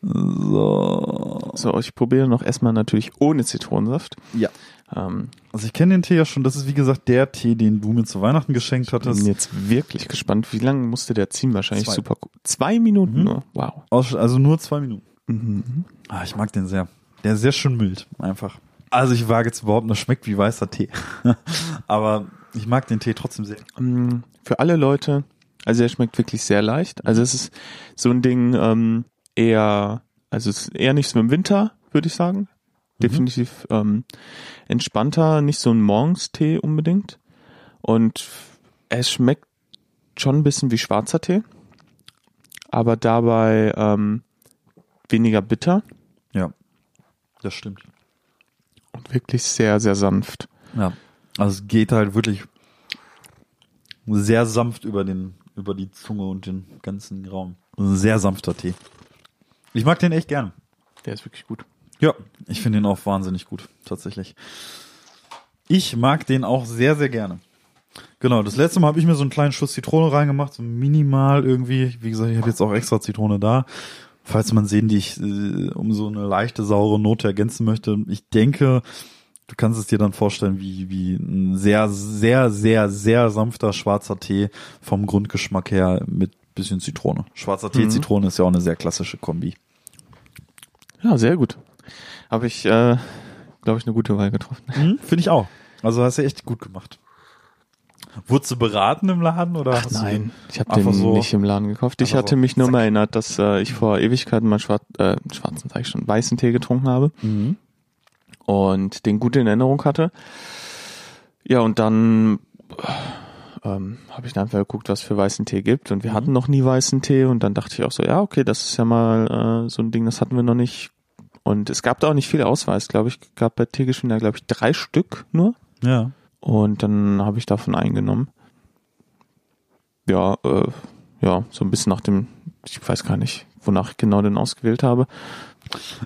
So. So, ich probiere noch erstmal natürlich ohne Zitronensaft. Ja. Ähm, Also ich kenne den Tee ja schon. Das ist wie gesagt der Tee, den du mir zu Weihnachten geschenkt bin hattest. jetzt wirklich gespannt. Wie lange musste der ziehen? Wahrscheinlich Zwei. super. Zwei Minuten Mhm. nur. Wow. Also nur zwei Minuten. Mhm. Ah, ich mag den sehr. Der ist sehr schön mild, einfach. Also ich wage jetzt überhaupt, das schmeckt wie weißer Tee. Aber ich mag den Tee trotzdem sehr. Mm, Für alle Leute, also er schmeckt wirklich sehr leicht. Also es ist so ein Ding ähm, eher, also es ist eher nicht so im Winter, würde ich sagen. Definitiv ähm, entspannter, nicht so ein Morgenstee unbedingt. Und es schmeckt schon ein bisschen wie schwarzer Tee, aber dabei ähm, weniger bitter Ja, das stimmt. und wirklich sehr, sehr sanft. Ja. Also es geht halt wirklich sehr sanft über den, über die Zunge und den ganzen Raum. Also ein sehr sanfter Tee. Ich mag den echt gern. Der ist wirklich gut. Ja, ich finde den auch wahnsinnig gut, tatsächlich. Ich mag den auch sehr, sehr gerne. Genau, das letzte Mal habe ich mir so einen kleinen Schuss Zitrone reingemacht, so minimal irgendwie. Wie gesagt, ich habe jetzt auch extra Zitrone da. Falls man sehen, die ich äh, um so eine leichte saure Note ergänzen möchte. Ich denke, du kannst es dir dann vorstellen, wie, wie ein sehr, sehr, sehr, sehr sanfter schwarzer Tee vom Grundgeschmack her mit bisschen Zitrone. Schwarzer Tee, Mhm. Zitrone ist ja auch eine sehr klassische Kombi. Ja, sehr gut. Habe ich, äh, glaube ich, eine gute Wahl getroffen. Mhm, Finde ich auch. Also hast du echt gut gemacht. Wurdest du beraten im Laden oder Ach nein, ich habe den so- nicht im Laden gekauft. Ich hatte so mich nur mal erinnert, dass äh, ich vor Ewigkeiten mal schwar äh, schwarzen, sag ich schon, weißen Tee getrunken habe? Mhm. Und den gut in Erinnerung hatte. Ja, und dann ähm, habe ich dann einfach geguckt, was für weißen Tee gibt. Und wir Mhm. hatten noch nie weißen Tee. Und dann dachte ich auch so, ja, okay, das ist ja mal äh, so ein Ding, das hatten wir noch nicht. Und es gab da auch nicht viel Ausweis, glaube ich. gab bei Teegeschwindigkeit, glaube ich, drei Stück nur. Ja. Und dann habe ich davon eingenommen. Ja, äh, ja, so ein bisschen nach dem, ich weiß gar nicht, wonach ich genau den ausgewählt habe.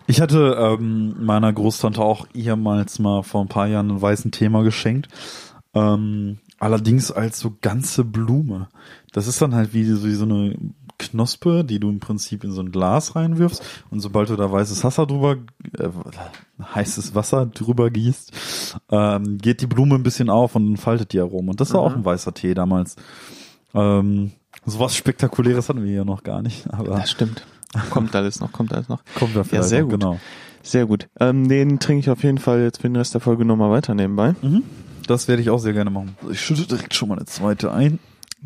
Ich hatte ähm, meiner Großtante auch ehemals mal vor ein paar Jahren einen weißen Thema geschenkt. Ähm, allerdings als so ganze Blume. Das ist dann halt wie, so- wie so eine Knospe, die du im Prinzip in so ein Glas reinwirfst und sobald du da weißes Wasser drüber, äh, heißes Wasser drüber gießt, ähm, geht die Blume ein bisschen auf und entfaltet die Aromen. Und das war Mhm. auch ein weißer Tee damals. Ähm, sowas Spektakuläres hatten wir hier noch gar nicht, aber Das stimmt. Kommt alles noch, kommt alles noch. kommen wir vielleicht sehr noch, gut. genau. Sehr gut. Ähm, den trinke ich auf jeden Fall jetzt für den Rest der Folge nochmal weiter nebenbei. Mhm. Das werde ich auch sehr gerne machen. Ich schütte direkt schon mal eine zweite ein.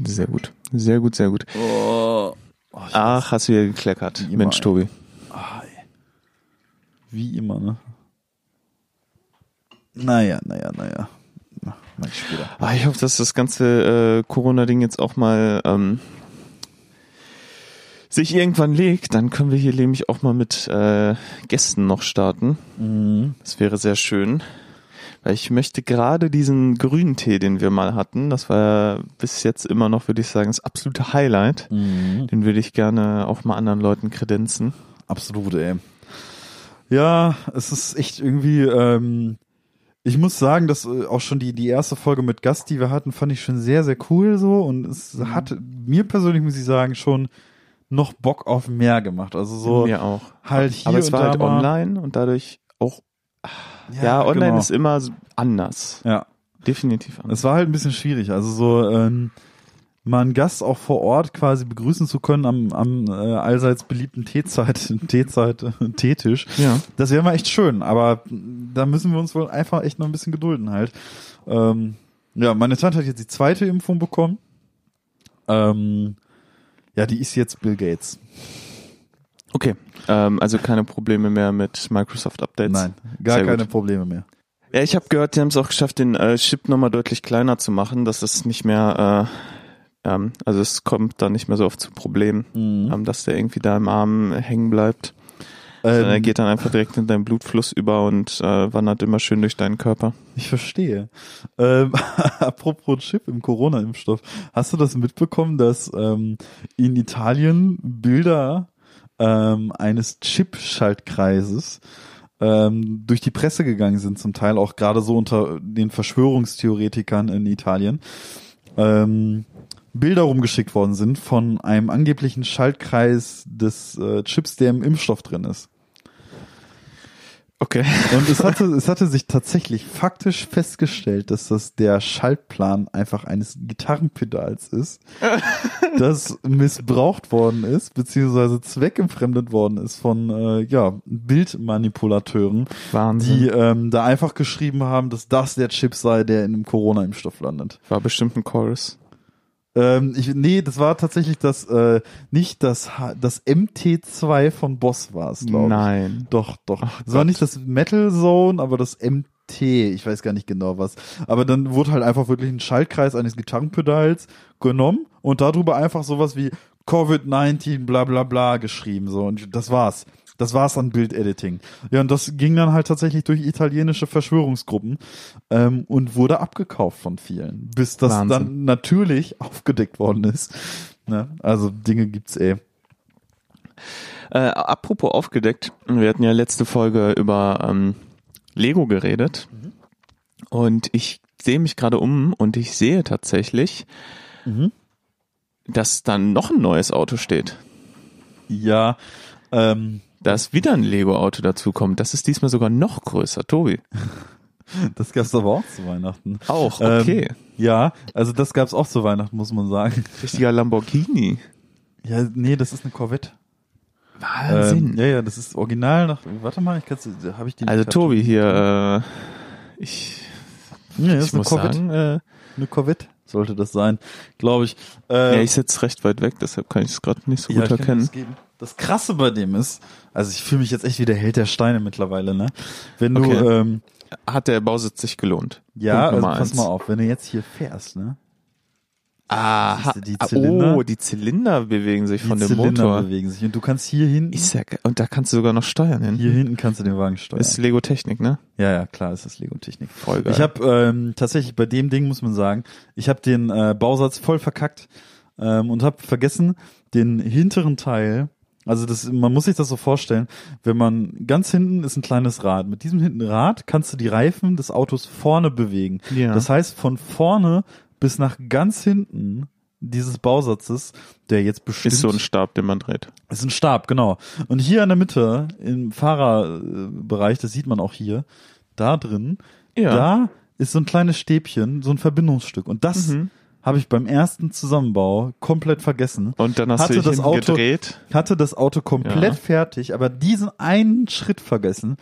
Sehr gut. Sehr gut, sehr gut. Oh. Ach, hast du wieder gekleckert. Mensch. Tobi. Wie immer, ne? Naja, naja, naja. Na, mach ich später. Ah, ich hoffe, dass das ganze äh, Corona-Ding jetzt auch mal ähm, sich irgendwann legt. Dann können wir hier nämlich auch mal mit äh, Gästen noch starten. Mhm. Das wäre sehr schön. Weil ich möchte gerade diesen grünen Tee, den wir mal hatten, das war ja bis jetzt immer noch, würde ich sagen, das absolute Highlight. Mhm. Den würde ich gerne auch mal anderen Leuten kredenzen. Absolut, ey. Ja, es ist echt irgendwie, ähm, ich muss sagen, dass äh, auch schon die, die erste Folge mit Gast, die wir hatten, fand ich schon sehr, sehr cool so und es hat mir persönlich, muss ich sagen, schon noch Bock auf mehr gemacht. Also so Mir auch. halt hier Aber es und war halt online und dadurch auch, ja, online genau. ist immer anders. Ja, Definitiv anders. es war halt ein bisschen schwierig. Also so ähm, mal einen Gast auch vor Ort quasi begrüßen zu können am, am äh, allseits beliebten Teezeit, Teezeit, Teetisch. Ja. Das wäre mal echt schön, aber da müssen wir uns wohl einfach echt noch ein bisschen gedulden halt. Ähm, ja, meine Tante hat jetzt die zweite Impfung bekommen. Ähm, ja, die ist jetzt Bill Gates. Okay. Ähm, also keine Probleme mehr mit Microsoft Updates. Nein, gar Sehr keine gut. Probleme mehr. Ja, ich habe gehört, die haben es auch geschafft, den äh, Chip nochmal deutlich kleiner zu machen, dass es nicht mehr, äh, ähm, also es kommt da nicht mehr so oft zu Problemen, Mhm. ähm, dass der irgendwie da im Arm hängen bleibt. Sondern er Ähm, geht dann einfach direkt in deinen Blutfluss über und äh, wandert immer schön durch deinen Körper. Ich verstehe. Ähm, apropos Chip im Corona-Impfstoff. Hast du das mitbekommen, dass ähm, in Italien Bilder ähm, eines Chip-Schaltkreises ähm, durch die Presse gegangen sind, zum Teil auch gerade so unter den Verschwörungstheoretikern in Italien. ähm, Bilder rumgeschickt worden sind von einem angeblichen Schaltkreis des äh, Chips, der im Impfstoff drin ist. Okay. Und es hatte, es hatte sich tatsächlich faktisch festgestellt, dass das der Schaltplan einfach eines Gitarrenpedals ist, das missbraucht worden ist, beziehungsweise zweckentfremdet worden ist von äh, ja, Bildmanipulateuren, Wahnsinn. die ähm, da einfach geschrieben haben, dass das der Chip sei, der in einem Corona-Impfstoff landet. War bestimmt ein Chorus. Ähm, ich, nee, das war tatsächlich das, äh, nicht das, H- das MT2 von Boss war es, glaube ich. Nein. Doch, doch. Ach Es war nicht das Metal Zone, aber das MT, ich weiß gar nicht genau was. Aber dann wurde halt einfach wirklich ein Schaltkreis eines Gitarrenpedals genommen und darüber einfach sowas wie Covid-19 bla bla bla geschrieben. So, und das war's. Das war's an Bildediting. Ja, und das ging dann halt tatsächlich durch italienische Verschwörungsgruppen ähm, und wurde abgekauft von vielen. Bis das Wahnsinn. dann natürlich aufgedeckt worden ist. Ne? Also Dinge gibt's eh. Äh, apropos aufgedeckt, wir hatten ja letzte Folge über ähm, Lego geredet und ich sehe mich gerade um und ich sehe tatsächlich, Mhm. dass dann noch ein neues Auto steht. Ja, ähm, Da ist wieder ein Lego-Auto dazukommt. Das ist diesmal sogar noch größer, Tobi. Das gab's aber auch zu Weihnachten. Auch, okay. Ähm, ja, also das gab's auch zu Weihnachten, muss man sagen. Richtiger Lamborghini. Ja, nee, das ist eine Corvette. Wahnsinn. Ähm, ja, ja, das ist original nach. Warte mal, ich kann's, habe ich die. also Tobi hier, äh, ich, Ja, das ich muss Corvette. sagen, äh, Eine Corvette sollte das sein, glaube ich. Äh, ja, ich sitze recht weit weg, deshalb kann ich es gerade nicht so ja, gut erkennen. das. Das Krasse bei dem ist, also ich fühle mich jetzt echt wie der Held der Steine mittlerweile, ne? Wenn du, Okay. ähm, Hat der Bausitz sich gelohnt? ja, also pass eins. mal auf, wenn du jetzt hier fährst, ne? Du die ah, Zylinder? oh, die Zylinder bewegen sich Die von dem Zylinder Motor. bewegen sich und du kannst hier hinten, Ist ja, und da kannst du sogar noch steuern hin. hier hinten kannst du den Wagen steuern. Ist Lego Technik, ne? Ja, ja, klar, ist das Lego-Technik. Voll geil. Ich habe ähm, tatsächlich bei dem Ding, muss man sagen, ich habe den äh, Bausatz voll verkackt ähm, und habe vergessen, den hinteren Teil, also das, man muss sich das so vorstellen, wenn man ganz hinten ist ein kleines Rad. Mit diesem hinten Rad kannst du die Reifen des Autos vorne bewegen. Ja. Das heißt, von vorne bis nach ganz hinten dieses Bausatzes, der jetzt bestimmt ist so ein Stab, den man dreht. ist ein Stab, genau. Und hier in der Mitte, im Fahrerbereich, das sieht man auch hier, da drin, Ja. da ist so ein kleines Stäbchen, so ein Verbindungsstück. Und das Mhm. Habe ich beim ersten Zusammenbau komplett vergessen. Und dann hast Hatte du dich das Auto- gedreht Hatte das Auto komplett Ja. fertig, aber diesen einen Schritt vergessen.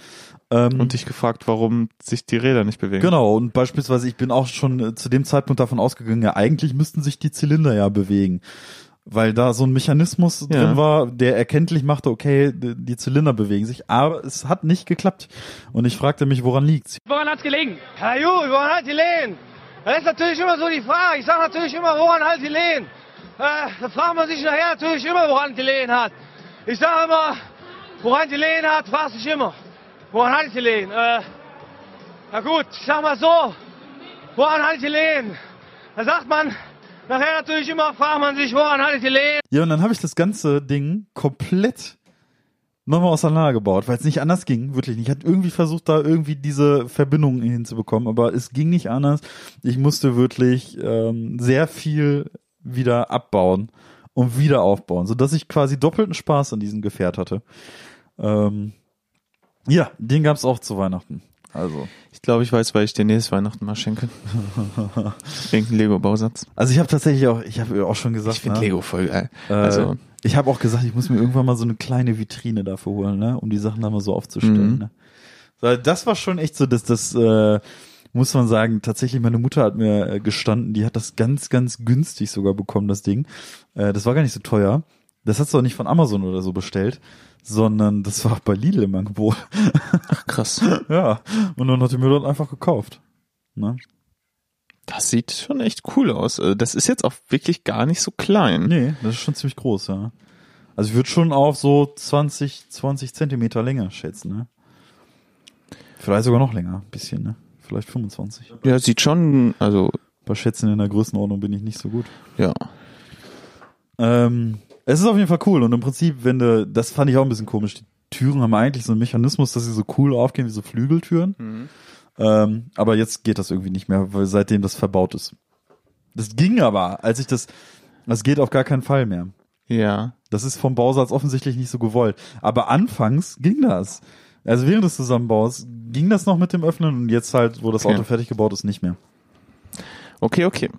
Ähm, und dich gefragt, warum sich die Räder nicht bewegen. Genau, und beispielsweise, ich bin auch schon äh, zu dem Zeitpunkt davon ausgegangen, ja, eigentlich müssten sich die Zylinder ja bewegen. Weil da so ein Mechanismus Ja. drin war, der erkenntlich machte, okay, die Zylinder bewegen sich, aber es hat nicht geklappt. Und ich fragte mich, woran liegt's? Woran hat's gelegen? Herr Ju, woran hat die Lehen? Das ist natürlich immer so die Frage. Ich sage natürlich immer, woran hat die Lehen? Äh, da fragt man sich nachher natürlich immer, woran die Lehen hat. Ich sage immer, woran die Lehen hat, fragt sich immer. Woran hat die Lehen? Äh, na gut, ich sag mal so, woran hat die Lehen? Da sagt man, nachher natürlich immer, fragt man sich, woran hat die Lehen? Ja, und dann habe ich das ganze Ding komplett nochmal auseinandergebaut, weil es nicht anders ging, wirklich nicht. Ich hatte irgendwie versucht, da irgendwie diese Verbindung hinzubekommen, aber es ging nicht anders. Ich musste wirklich ähm, sehr viel wieder abbauen und wieder aufbauen, sodass ich quasi doppelten Spaß an diesem Gefährt hatte. Ähm, ja, den gab's auch zu Weihnachten. Also, Ich glaube, ich weiß, weil ich dir nächstes Weihnachten mal schenke. Irgendein Lego-Bausatz. also ich habe tatsächlich auch, ich habe auch schon gesagt, Ich finde ne, Lego voll geil. Äh, Also, ich habe auch gesagt, ich muss mir irgendwann mal so eine kleine Vitrine dafür holen, ne, um die Sachen da mal so aufzustellen. Mhm. Ne. So, das war schon echt so, dass das äh, muss man sagen. Tatsächlich, meine Mutter hat mir äh, gestanden, die hat das ganz, ganz günstig sogar bekommen, das Ding. Äh, das war gar nicht so teuer. Das hat sie auch nicht von Amazon oder so bestellt, sondern das war bei Lidl im Angebot. ach krass. ja, und dann hat die mir dann einfach gekauft. Ne? Das sieht schon echt cool aus. Also, Das ist jetzt auch wirklich gar nicht so klein. Nee, das ist schon ziemlich groß, ja. Also ich würde schon auf so 20, 20 Zentimeter länger schätzen, ne? Vielleicht sogar noch länger, ein bisschen, ne? Vielleicht 25. Ja, sieht schon, also, Bei Schätzen in der Größenordnung bin ich nicht so gut. ja. Ähm, es ist auf jeden Fall cool und im Prinzip, wenn du, das fand ich auch ein bisschen komisch, die Türen haben eigentlich so einen Mechanismus, dass sie so cool aufgehen wie so Flügeltüren. Ähm, aber jetzt geht das irgendwie nicht mehr, weil seitdem das verbaut ist. Das ging aber, als ich das, das geht auf gar keinen Fall mehr. Ja. Das ist vom Bausatz offensichtlich nicht so gewollt. Aber anfangs ging das. Also während des Zusammenbaus ging das noch mit dem Öffnen und jetzt halt, wo das Okay. Auto fertig gebaut ist, nicht mehr. Okay, okay.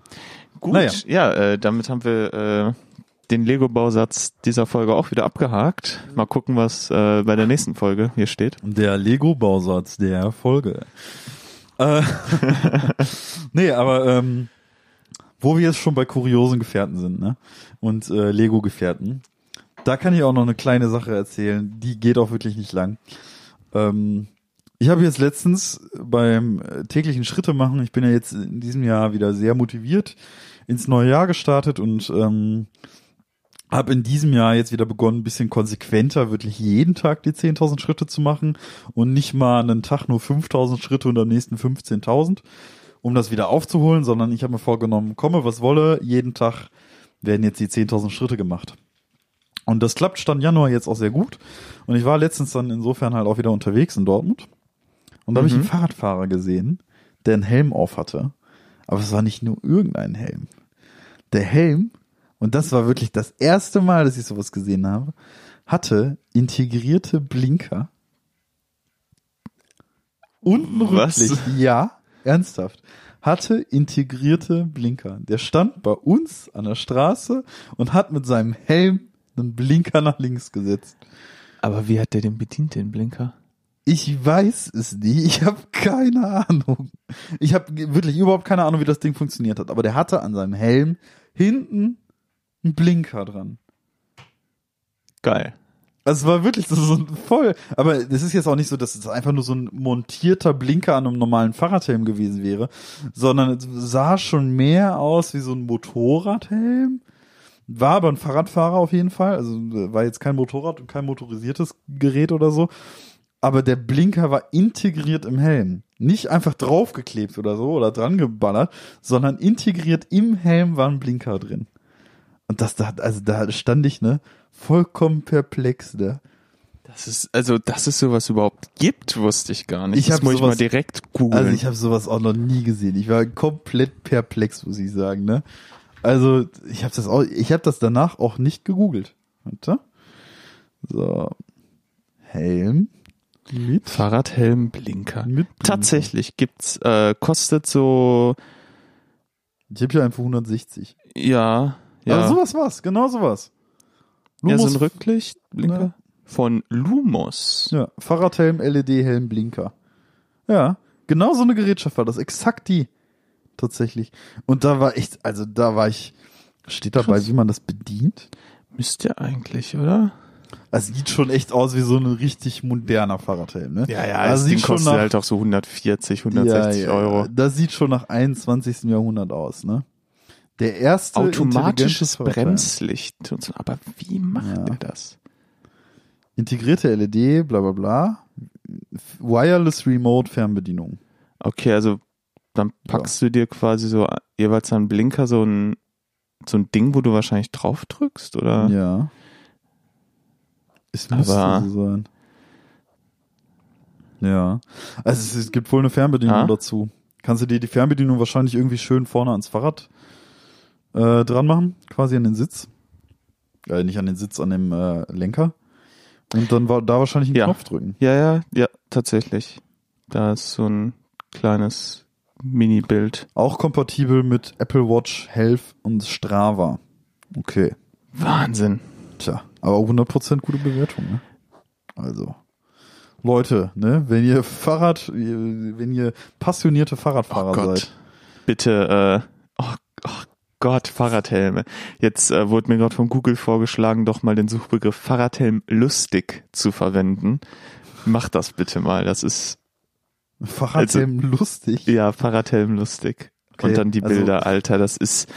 Gut, Naja. ja, äh, damit haben wir äh, den Lego-Bausatz dieser Folge auch wieder abgehakt. Mal gucken, was äh, bei der nächsten Folge hier steht. Der Lego-Bausatz der Folge. Äh, nee, aber ähm, wo wir jetzt schon bei kuriosen Gefährten sind, ne? Und äh, Lego-Gefährten, da kann ich auch noch eine kleine Sache erzählen, die geht auch wirklich nicht lang. Ähm, ich habe jetzt letztens beim äh, täglichen Schritte machen, ich bin ja jetzt in diesem Jahr wieder sehr motiviert ins neue Jahr gestartet und ähm, habe in diesem Jahr jetzt wieder begonnen, ein bisschen konsequenter wirklich jeden Tag die 10.000 Schritte zu machen und nicht mal einen Tag nur 5.000 Schritte und am nächsten 15.000, um das wieder aufzuholen, sondern ich habe mir vorgenommen, komme was wolle, jeden Tag werden jetzt die 10.000 Schritte gemacht. Und das klappt Stand Januar jetzt auch sehr gut. Und ich war letztens dann insofern halt auch wieder unterwegs in Dortmund. Und da habe ich einen Fahrradfahrer gesehen, der einen Helm auf hatte. Aber es war nicht nur irgendein Helm. Der Helm, und das war wirklich das erste Mal, dass ich sowas gesehen habe, hatte integrierte Blinker. Unten Was? Rücklicht. Ja, ernsthaft. Hatte integrierte Blinker. Der stand bei uns an der Straße und hat mit seinem Helm einen Blinker nach links gesetzt. Aber wie hat der den bedient, den Blinker? Ich weiß es nicht. Ich habe keine Ahnung. Ich habe wirklich überhaupt keine Ahnung, wie das Ding funktioniert hat. Aber der hatte an seinem Helm hinten einen Blinker dran. Geil. Also es war wirklich so, so ein voll. Aber es ist jetzt auch nicht so, dass es einfach nur so ein montierter Blinker an einem normalen Fahrradhelm gewesen wäre, sondern es sah schon mehr aus wie so ein Motorradhelm. War aber ein Fahrradfahrer auf jeden Fall. Also war jetzt kein Motorrad und kein motorisiertes Gerät oder so. Aber der Blinker war integriert im Helm. Nicht einfach draufgeklebt oder so oder dran geballert, sondern integriert im Helm war ein Blinker drin. Und das da, also da stand ich, ne, vollkommen perplex, ne. Das ist, also, dass es sowas überhaupt gibt, wusste ich gar nicht. Ich das muss ich mal sowas- direkt googeln. Also ich habe sowas auch noch nie gesehen. Ich war komplett perplex, muss ich sagen, ne. Also ich habe das auch, ich habe das danach auch nicht gegoogelt. Warte. So. Helm mit Fahrradhelm, Blinker. Mit Blinker. Tatsächlich gibt's, äh, kostet so, Ich habe hier einfach 160. ja, ja, Aber sowas war's, genau sowas. ja, so Lumos- ein Rücklichtblinker Ja. von Lumos. Ja, Fahrradhelm, LED-Helm, Blinker. Ja, genau so eine Gerätschaft war das, exakt die. Tatsächlich. Und da war echt, also da war ich, steht dabei, Krass. wie man das bedient? Müsste eigentlich, oder? Also sieht schon echt aus wie so ein richtig moderner Fahrradhelm, ne? Ja, ja, also das Ding sieht schon kostet nach, halt auch so 140, 160 ja, ja, Euro. Das sieht schon nach 21. Jahrhundert aus, ne? Der erste Automatisches. Bremslicht und so. Aber wie macht Ja. er das? Integrierte LED, bla bla bla. Wireless Remote Fernbedienung. Okay, also dann packst du dir quasi so jeweils einen Blinker, so ein, so ein Ding, wo du wahrscheinlich drauf drückst, oder? Ja. Es müsste so sein. Ja. Also es, es gibt wohl eine Fernbedienung Ah. dazu. Kannst du dir die Fernbedienung wahrscheinlich irgendwie schön vorne ans Fahrrad äh, dran machen, quasi an den Sitz. Äh, nicht an den Sitz, an dem äh, Lenker. Und dann war da wahrscheinlich einen Ja. Knopf drücken. Ja, ja, ja, tatsächlich. Da ist so ein kleines Mini-Bild. Auch kompatibel mit Apple Watch, Health und Strava. Okay. Wahnsinn. Tja, aber 100% gute Bewertung, ne? Also. Leute, ne, wenn ihr Fahrrad, wenn ihr passionierte Fahrradfahrer Oh Gott. seid, Bitte, äh, oh, oh Gott, Fahrradhelme. Jetzt äh, wurde mir gerade von Google vorgeschlagen, doch mal den Suchbegriff Fahrradhelm lustig zu verwenden. Macht das bitte mal. Das ist, Fahrradhelm lustig. ja, Fahrradhelm lustig. Okay, Und dann die also- Bilder, Alter, das ist,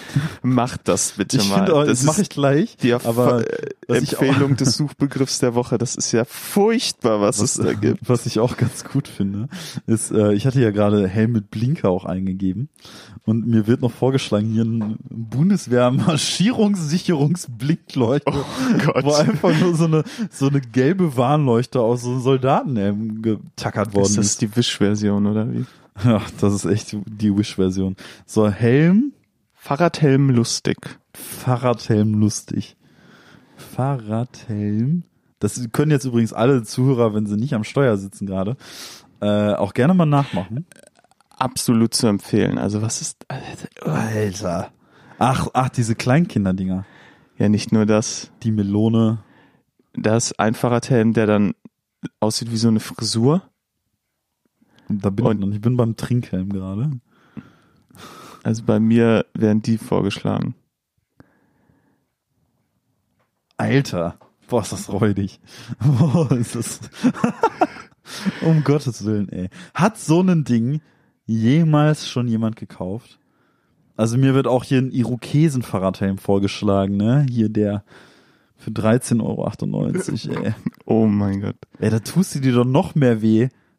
macht das bitte Ich mal. auch, das mache ich gleich, die aber was ich auch- Empfehlung des Suchbegriffs der Woche. Das ist ja furchtbar, was, es da gibt. was ich auch ganz gut finde, ist, äh, ich hatte ja gerade Helm mit Blinker auch eingegeben und mir wird noch vorgeschlagen, hier ein Bundeswehr-Marschierungssicherungsblinkleuchte, Gott. wo einfach nur so eine, so eine gelbe Warnleuchte aus so einem Soldatenhelm getackert worden Ist das ist. die Wish-Version oder wie? Ja, das ist echt die Wish-Version. So, Helm, Fahrradhelm lustig. Fahrradhelm lustig. Fahrradhelm. Das können jetzt übrigens alle Zuhörer, wenn sie nicht am Steuer sitzen gerade, äh, auch gerne mal nachmachen. Absolut zu empfehlen. Also was ist, Alter. Ach, ach, diese Kleinkinderdinger. ja nicht nur das, Die Melone. das ein Fahrradhelm, der dann aussieht wie so eine Frisur. Da bin Und- ich noch. Ich bin beim Trinkhelm gerade. Also bei mir werden die vorgeschlagen. Alter. Boah, ist das räudig. Boah, ist das. um Gottes Willen, ey. Hat so ein Ding jemals schon jemand gekauft? Also mir wird auch hier ein Irokesen-Fahrradhelm vorgeschlagen, ne? Hier der für 13,98 Euro, ey. Oh mein Gott. Ey, da tust du dir doch noch mehr weh,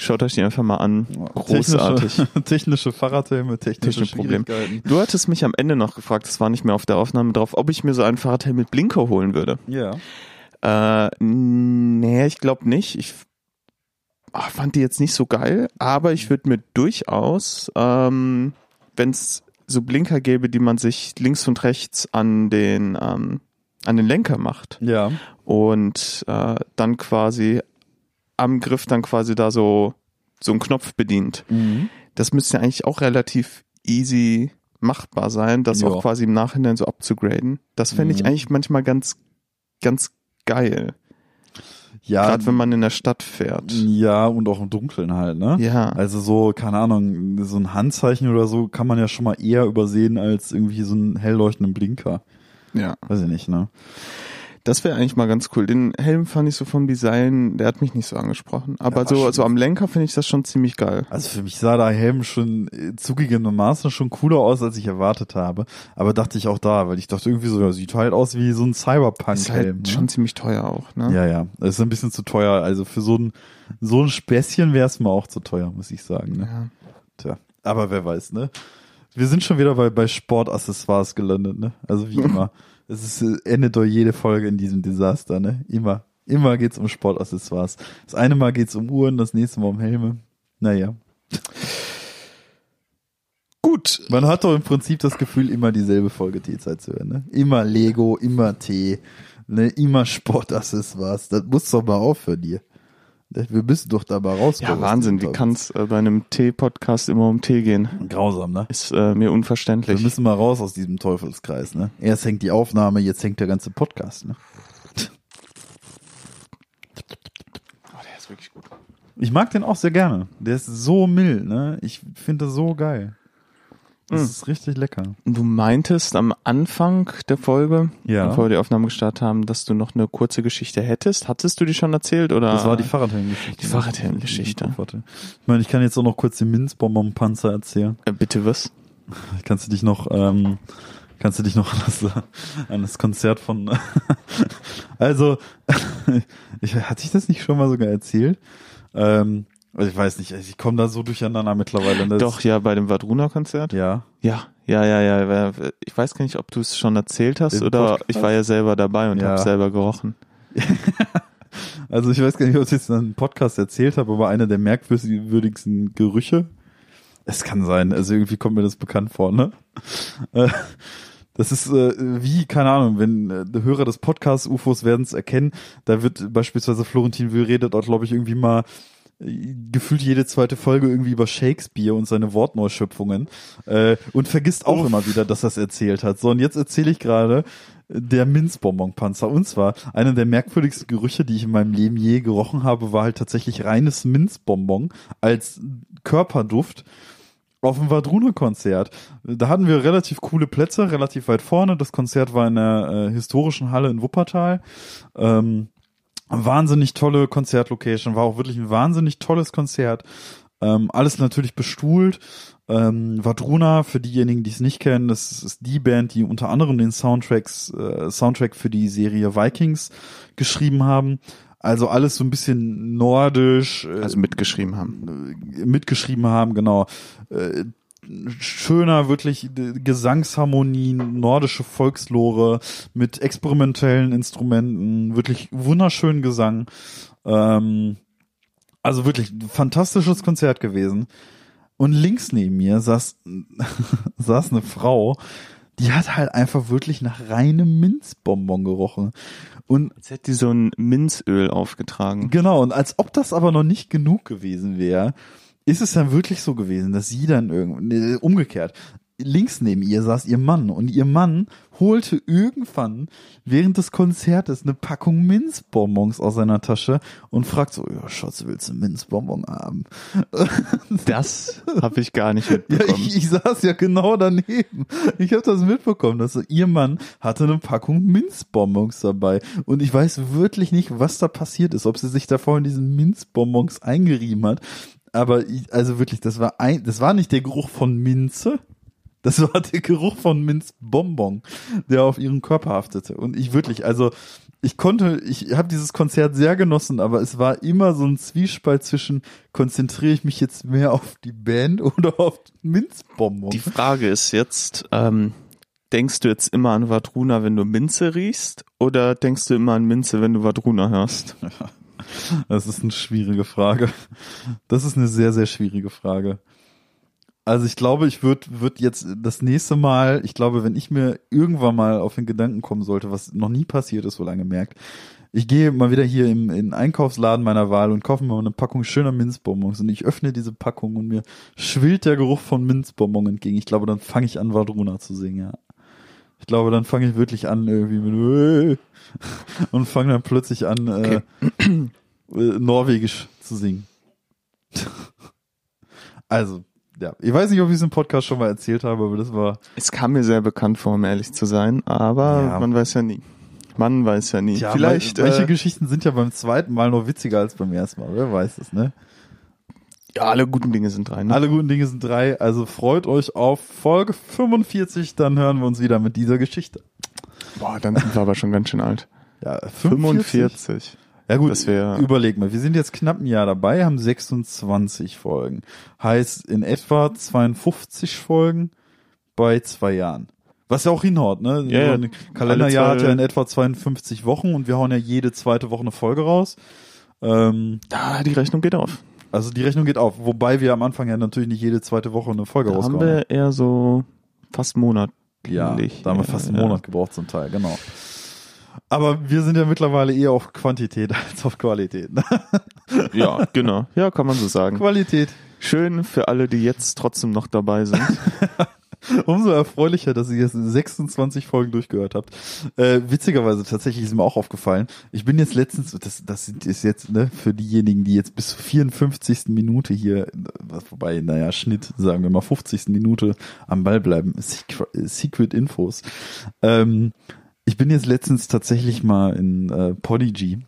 Schaut euch die einfach mal an. Großartig. Technische, technische Fahrradhelme, technische Technische Problem. Schwierigkeiten. Du hattest mich am Ende noch gefragt, das war nicht mehr auf der Aufnahme drauf, ob ich mir so einen Fahrradhelm mit Blinker holen würde. Ja. Äh, nee, ich glaube nicht. Ich ach, fand die jetzt nicht so geil, aber ich würde mir durchaus, ähm, wenn es so Blinker gäbe, die man sich links und rechts an den ähm, an den Lenker macht Ja. und äh, dann quasi am Griff dann quasi da so so einen Knopf bedient. Mhm. Das müsste ja eigentlich auch relativ easy machbar sein, das Ja. auch quasi im Nachhinein so abzugraden. Das fände ich Mhm. eigentlich manchmal ganz ganz geil. Ja. Gerade wenn man in der Stadt fährt. Ja, und auch im Dunkeln halt, ne? Ja. Also so, keine Ahnung, so ein Handzeichen oder so kann man ja schon mal eher übersehen als irgendwie so einen hell leuchtenden Blinker. ja. Weiß ich nicht, ne? Das wäre eigentlich mal ganz cool. Den Helm fand ich so vom Design, der hat mich nicht so angesprochen. Aber war so, schon- so am Lenker finde ich das schon ziemlich geil. Also für mich sah der Helm schon äh, zugegebenermaßen schon cooler aus, als ich erwartet habe. Aber dachte ich auch da, weil ich dachte irgendwie so, ja, sieht halt aus wie so ein Ist Cyberpunk-Helm. halt ne? schon ziemlich teuer auch, ne? Ja, ja. Das ist ein bisschen zu teuer. Also für so ein, so ein Späßchen wäre es mir auch zu teuer, muss ich sagen. Ne? Ja. Tja. Aber wer weiß, ne? Wir sind schon wieder bei, bei Sportaccessoires gelandet, ne? Also wie immer. Es ist, äh, endet doch jede Folge in diesem Desaster, ne? Immer. Immer geht's um Sportaccessoires. Das eine Mal geht's um Uhren, das nächste Mal um Helme. Naja. Gut. Man hat doch im Prinzip das Gefühl, immer dieselbe Folge T-Zeit zu hören, ne? Immer Lego, immer Tee, ne? Immer Sportaccessoires. Das muss doch mal aufhören dir. Wir müssen doch da mal rauskommen. Ja, Wahnsinn. Wie kann es äh, bei einem Tee-Podcast immer um Tee gehen? Grausam, ne? Ist äh, mir Wir unverständlich. müssen mal raus aus diesem Teufelskreis, ne? Erst hängt die Aufnahme, jetzt hängt der ganze Podcast, ne? Oh, der ist wirklich gut. Ich mag den auch sehr gerne. Der ist so mild, ne? Ich finde das so geil. Das Mm. ist richtig lecker. Du meintest am Anfang der Folge, Ja. bevor wir die Aufnahme gestartet haben, dass du noch eine kurze Geschichte hättest. Hattest du die schon erzählt oder? Das war die Fahrradhelmgeschichte. Die Fahrradhelmgeschichte. Ich meine, ich kann jetzt auch noch kurz den Minzbonbon-Panzer erzählen. Äh, bitte was? Kannst du dich noch, ähm, kannst du dich noch an das, an das Konzert von, also, ich, hatte ich das nicht schon mal sogar erzählt? Ähm, also ich weiß nicht, ich komme da so durcheinander mittlerweile. Das, Doch, ja, bei dem Vadruna-Konzert? Ja. Ja, ja, ja, ja. Ich weiß gar nicht, ob du es schon erzählt hast Im oder Podcast? ich war ja selber dabei und Ja. habe selber gerochen. Also ich weiß gar nicht, ob ich jetzt in einem Podcast erzählt habe, aber einer der merkwürdigsten Gerüche. Es kann sein, also irgendwie kommt mir das bekannt vor, ne? Äh, Das ist äh, wie, keine Ahnung, wenn äh, der Hörer des Podcasts UFOs werden es erkennen, da wird beispielsweise Florentin Will redet dort, glaube ich, irgendwie mal gefühlt jede zweite Folge irgendwie über Shakespeare und seine Wortneuschöpfungen äh, und vergisst auch immer wieder, dass er es erzählt hat. So, und jetzt erzähle ich gerade äh, der Minzbonbonpanzer. Und zwar, einer der merkwürdigsten Gerüche, die ich in meinem Leben je gerochen habe, war halt tatsächlich reines Minzbonbon als Körperduft auf dem Vadruna-Konzert. Da hatten wir relativ coole Plätze, relativ weit vorne. Das Konzert war in der äh, historischen Halle in Wuppertal. Ähm, wahnsinnig tolle Konzertlocation, war auch wirklich ein wahnsinnig tolles Konzert. Ähm, alles natürlich bestuhlt. Ähm, Vadruna, für diejenigen, die es nicht kennen, das ist die Band, die unter anderem den Soundtracks, äh, Soundtrack für die Serie Vikings geschrieben haben. Also alles so ein bisschen nordisch. Äh, Also mitgeschrieben haben. äh, mitgeschrieben haben, genau. Äh, schöner, wirklich Gesangsharmonien, nordische Volkslore mit experimentellen Instrumenten, wirklich wunderschönen Gesang. Ähm, also wirklich ein fantastisches Konzert gewesen. Und links neben mir saß, saß eine Frau, die hat halt einfach wirklich nach reinem Minzbonbon gerochen. Und Jetzt hätte die so ein Minzöl aufgetragen. Genau, und als ob das aber noch nicht genug gewesen wäre, ist es dann wirklich so gewesen, dass sie dann irgendwie, umgekehrt, links neben ihr saß ihr Mann und ihr Mann holte irgendwann während des Konzertes eine Packung Minzbonbons aus seiner Tasche und fragt so, ja, Schatz, willst du einen Minzbonbon haben? Das habe ich gar nicht Ja, mitbekommen. ich, ich saß ja genau daneben. Ich habe das mitbekommen, dass ihr Mann hatte eine Packung Minzbonbons dabei. Und ich weiß wirklich nicht, was da passiert ist, ob sie sich davor in diesen Minzbonbons eingerieben hat. Aber ich, also wirklich, das war ein, das war nicht der Geruch von Minze. Das war der Geruch von Minzbonbon, der auf ihren Körper haftete. Und ich wirklich, also ich konnte, ich habe dieses Konzert sehr genossen, aber es war immer so ein Zwiespalt zwischen, konzentriere ich mich jetzt mehr auf die Band oder auf Minzbonbon? Die Frage ist jetzt, ähm, denkst du jetzt immer an Vadruna, wenn du Minze riechst? Oder denkst du immer an Minze, wenn du Vadruna hörst? Das ist eine schwierige Frage. Das ist eine sehr, sehr schwierige Frage. Also ich glaube, ich würde würd jetzt das nächste Mal, ich glaube, wenn ich mir irgendwann mal auf den Gedanken kommen sollte, was noch nie passiert ist, so lange merkt, ich gehe mal wieder hier im, in den Einkaufsladen meiner Wahl und kaufe mir mal eine Packung schöner Minzbonbons und ich öffne diese Packung und mir schwillt der Geruch von Minzbonbon entgegen. Ich glaube, dann fange ich an, Vadruna zu singen, ja. Ich glaube, dann fange ich wirklich an irgendwie mit und fange dann plötzlich an, äh, äh, Norwegisch zu singen. also, ja, ich weiß nicht, ob ich es im Podcast schon mal erzählt habe, aber das war, Es kam mir sehr bekannt vor, um ehrlich zu sein, aber Ja. man weiß ja nie. Man weiß ja nie. ja, Vielleicht, manche äh, Geschichten sind ja beim zweiten Mal noch witziger als beim ersten Mal, wer weiß es, ne? Ja, alle guten Dinge sind drei. Ne? Alle guten Dinge sind drei, also freut euch auf Folge 45, dann hören wir uns wieder mit dieser Geschichte. Boah, dann sind wir aber schon ganz schön alt. Ja, 45. Ja gut, Das wär- überleg mal, wir sind jetzt knapp ein Jahr dabei, haben 26 Folgen. Heißt in etwa 52 Folgen bei zwei Jahren. Was ja auch hinhaut, ne? Ja, ja. so ein Kalenderjahr hat ja in etwa 52 Wochen und wir hauen ja jede zweite Woche eine Folge raus. Ähm, Da, die Rechnung geht auf. Also die Rechnung geht auf, wobei wir am Anfang ja natürlich nicht jede zweite Woche eine Folge Da haben rausgehauen wir eher so fast Monat. Ja, da haben wir fast einen ja. Monat gebraucht zum Teil, genau. Aber wir sind ja mittlerweile eher auf Quantität als auf Qualität. ne? Ja, genau. Ja, kann man so sagen. Qualität. Schön für alle, die jetzt trotzdem noch dabei sind. Umso erfreulicher, dass ihr jetzt 26 Folgen durchgehört habt. Äh, witzigerweise, tatsächlich ist mir auch aufgefallen, ich bin jetzt letztens, das, das ist jetzt ne, für diejenigen, die jetzt bis zur 54. Minute hier, wobei, naja, Schnitt, sagen wir mal 50. Minute am Ball bleiben, Secret, Secret Infos. Ähm, ich bin jetzt letztens tatsächlich mal in äh, Podigy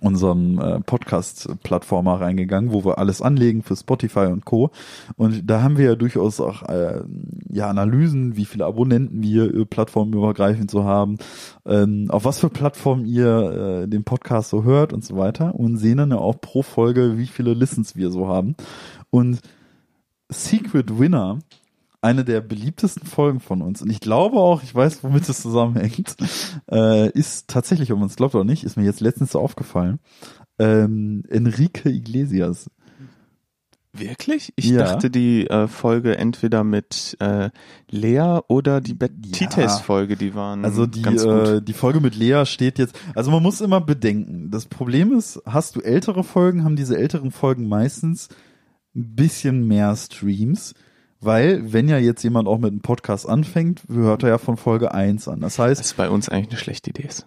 unserem äh, Podcast-Plattformer reingegangen, wo wir alles anlegen für Spotify und Co. Und da haben wir ja durchaus auch äh, ja Analysen, wie viele Abonnenten wir äh, plattformübergreifend so haben, ähm, auf was für Plattformen ihr äh, den Podcast so hört und so weiter und sehen dann ja auch pro Folge, wie viele Listens wir so haben. Und Secret Winner eine der beliebtesten Folgen von uns. Und ich glaube auch, ich weiß, womit es zusammenhängt, äh, ist tatsächlich, ob man es glaubt oder nicht, ist mir jetzt letztens so aufgefallen, ähm, Enrique Iglesias. Wirklich? Ich Ja. dachte, die äh, Folge entweder mit äh, Lea oder die Betites-Folge, die waren Also die, äh, die Folge mit Lea steht jetzt, also man muss immer bedenken, das Problem ist, hast du ältere Folgen, haben diese älteren Folgen meistens ein bisschen mehr Streams, weil wenn ja jetzt jemand auch mit einem Podcast anfängt, hört er ja von Folge 1 an. Das heißt, Was bei uns eigentlich eine schlechte Idee ist.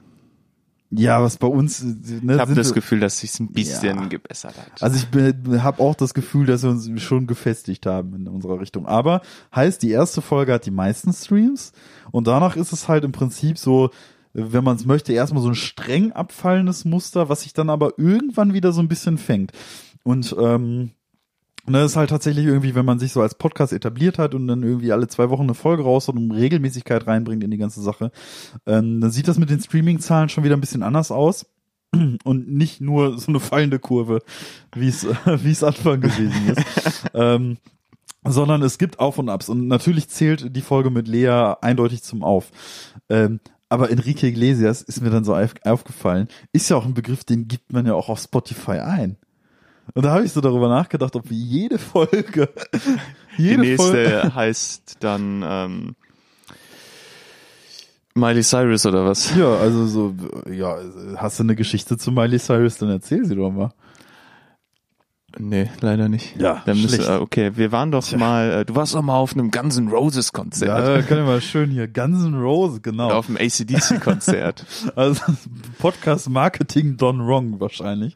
ja, was bei uns, äh, ne, Ich habe das Gefühl, dass sich's ein bisschen Ja. gebessert hat. Also ich habe auch das Gefühl, dass wir uns schon gefestigt haben in unserer Richtung. Aber heißt, die erste Folge hat die meisten Streams und danach ist es halt im Prinzip so, wenn man es möchte, erstmal so ein streng abfallendes Muster, was sich dann aber irgendwann wieder so ein bisschen fängt. Und ähm, Und das ist halt tatsächlich irgendwie, wenn man sich so als Podcast etabliert hat und dann irgendwie alle zwei Wochen eine Folge raus und um Regelmäßigkeit reinbringt in die ganze Sache, ähm, dann sieht das mit den Streaming-Zahlen schon wieder ein bisschen anders aus. Und nicht nur so eine fallende Kurve, wie es wie es Anfang gewesen ist. ähm, sondern es gibt Auf und Abs. Und natürlich zählt die Folge mit Lea eindeutig zum Auf. Ähm, aber Enrique Iglesias ist mir dann so auf, aufgefallen, ist ja auch ein Begriff, den gibt man ja auch auf Spotify ein. Und da habe ich so darüber nachgedacht, ob wir jede Folge, jede Die nächste Folge, heißt dann ähm, Miley Cyrus oder was? ja, also so, ja, hast du eine Geschichte zu Miley Cyrus, dann erzähl sie doch mal. Nee, leider nicht. Ja, Dann müsste, schlecht. äh, okay, wir waren doch mal, äh, du warst doch mal auf einem Guns N' Roses Konzert. Ja, können wir mal schön hier, Guns N' Roses, genau. Oder auf einem ACDC Konzert. Also Podcast Marketing done wrong wahrscheinlich.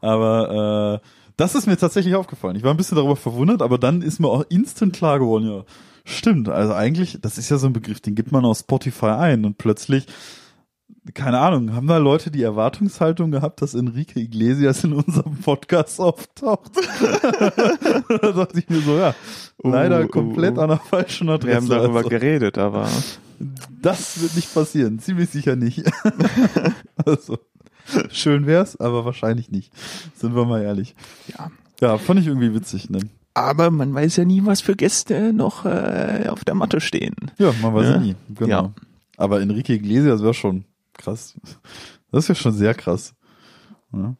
Aber äh, das ist mir tatsächlich aufgefallen. Ich war ein bisschen darüber verwundert, aber dann ist mir auch instant klar geworden, ja, stimmt. Also eigentlich, das ist ja so ein Begriff, den gibt man auf Spotify ein und plötzlich, keine Ahnung, haben da Leute die Erwartungshaltung gehabt, dass Enrique Iglesias in unserem Podcast auftaucht? da dachte ich mir so, ja, leider Uh, uh, komplett uh. an der falschen Adresse. Wir haben darüber also. geredet, aber Das wird nicht passieren, ziemlich sicher nicht. also, schön wär's, aber wahrscheinlich nicht. Sind wir mal ehrlich. ja. Ja, fand ich irgendwie witzig, ne? Aber man weiß ja nie, was für Gäste noch äh, auf der Matte stehen. Ja, man weiß Ja. ja nie. Genau. Ja. Aber Enrique Iglesias wäre schon krass. Das ist ja schon sehr krass. Ja.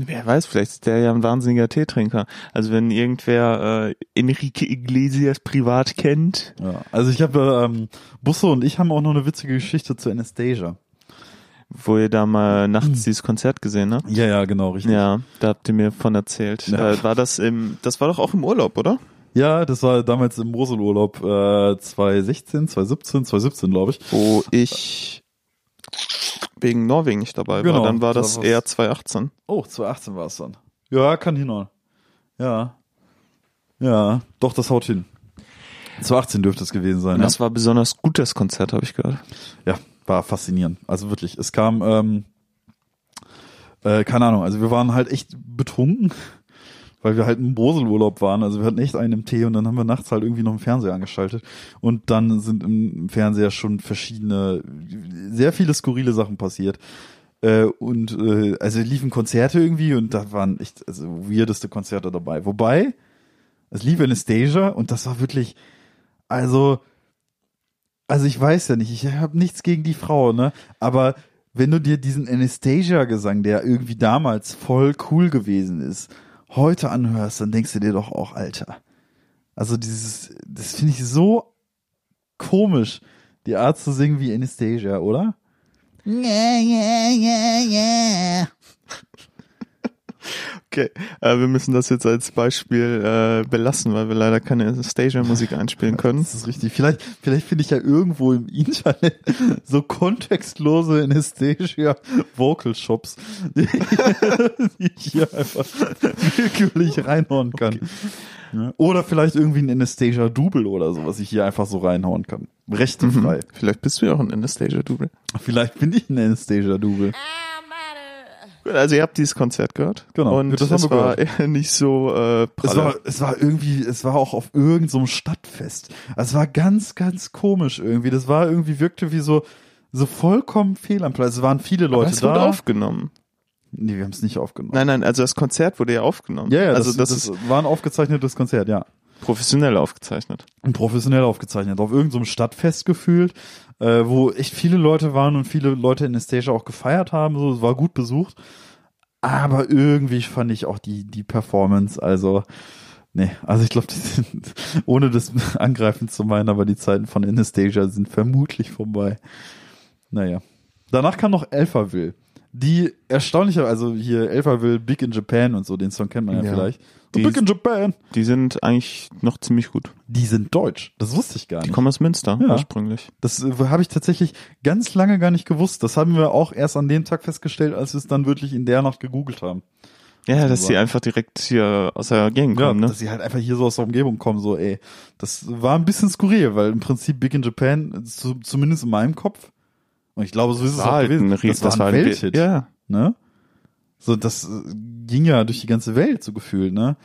Wer weiß, vielleicht ist der ja ein wahnsinniger Teetrinker. Also wenn irgendwer äh, Enrique Iglesias privat kennt, ja. Also ich habe, ähm, Busso und ich haben auch noch eine witzige Geschichte zu Anastasia. wo ihr da mal nachts dieses Konzert gesehen habt. Ja, ja, genau, richtig. Ja, da habt ihr mir von erzählt. Ja. Äh, war das im, das war doch auch im Urlaub, oder? Ja, das war damals im Moselurlaub äh, 2016, 2017, 2017, glaube ich. Wo ich wegen Norwegen nicht dabei war. Genau, Dann war da das war's. eher 2018. Oh, 2018 war es dann. Ja, kann hinhauen. Ja. Ja, doch, das haut hin. 2018 dürfte es gewesen sein. Und Ja. das war besonders gut, das Konzert, habe ich gehört. ja, war faszinierend. Also wirklich, es kam, ähm, äh, keine Ahnung, also wir waren halt echt betrunken, weil wir halt im Moselurlaub waren. Also wir hatten echt einen im Tee und dann haben wir nachts halt irgendwie noch einen Fernseher angeschaltet. Und dann sind im Fernseher schon verschiedene, sehr viele skurrile Sachen passiert. Äh, und äh, also liefen Konzerte irgendwie und da waren echt also weirdeste Konzerte dabei. Wobei, es lief Anastasia und das war wirklich, also, also ich weiß ja nicht, ich habe nichts gegen die Frau, ne? Aber wenn du dir diesen Anastasia-Gesang, der irgendwie damals voll cool gewesen ist, heute anhörst, dann denkst du dir doch auch, Alter. Also dieses, das finde ich so komisch, die Art zu singen wie Anastasia, oder? Yeah, yeah, yeah, yeah. Okay, äh, wir müssen das jetzt als Beispiel äh, belassen, weil wir leider keine Anastasia-Musik einspielen können. Das ist richtig. Vielleicht, vielleicht finde ich ja irgendwo im Internet so kontextlose Anastasia Vocal Shops, die, die ich hier einfach willkürlich reinhauen kann. Ja. Oder vielleicht irgendwie ein Anastasia Double oder so, was ich hier einfach so reinhauen kann. Rechtefrei. Mhm. Vielleicht bist du ja auch ein Anastasia-Double. Vielleicht bin ich ein Anastasia Double. Also ihr habt dieses Konzert gehört. Genau, Und das haben es wir war eher nicht so äh, Es pralle. war, es war irgendwie, es war auch auf irgendeinem so Stadtfest. Also es war ganz, ganz komisch irgendwie. Das war irgendwie, wirkte wie so, so vollkommen fehl am Platz. Es waren viele Aber Leute es wurde da. aufgenommen. nee, wir haben es nicht aufgenommen. Nein, nein, also das Konzert wurde ja aufgenommen. Ja, ja, also das, das, das, ist war ein aufgezeichnetes Konzert, ja. professionell aufgezeichnet. Professionell aufgezeichnet. Auf irgendeinem Stadtfest gefühlt, äh, wo echt viele Leute waren und viele Leute in Anastasia auch gefeiert haben. So, es war gut besucht. Aber irgendwie fand ich auch die, die Performance, also, nee, also ich glaube, die sind, ohne das angreifen zu meinen, aber die Zeiten von Anastasia sind vermutlich vorbei. Naja. Danach kam noch Alphaville. Die erstaunlicher, also hier Alphaville, Big in Japan und so, den Song kennt man ja, Ja. vielleicht. Die- Big in Japan. Die sind eigentlich noch ziemlich gut. Die sind deutsch. Das wusste ich gar Die nicht. kommen aus Münster Ja. ursprünglich. Das äh, habe ich tatsächlich ganz lange gar nicht gewusst. Das haben wir auch erst an dem Tag festgestellt, als wir es dann wirklich in der Nacht gegoogelt haben. Ja, dass sie einfach direkt hier aus der Gegend kommen, ne? dass sie halt einfach hier so aus der Umgebung kommen, so ey. Das war ein bisschen skurril, weil im Prinzip Big in Japan, zu, zumindest in meinem Kopf, und ich glaube, so ist es auch halt gewesen, ein Ries- das war ein Welthit, Ja. ne? So, das äh, ging ja durch die ganze Welt so gefühlt, ne?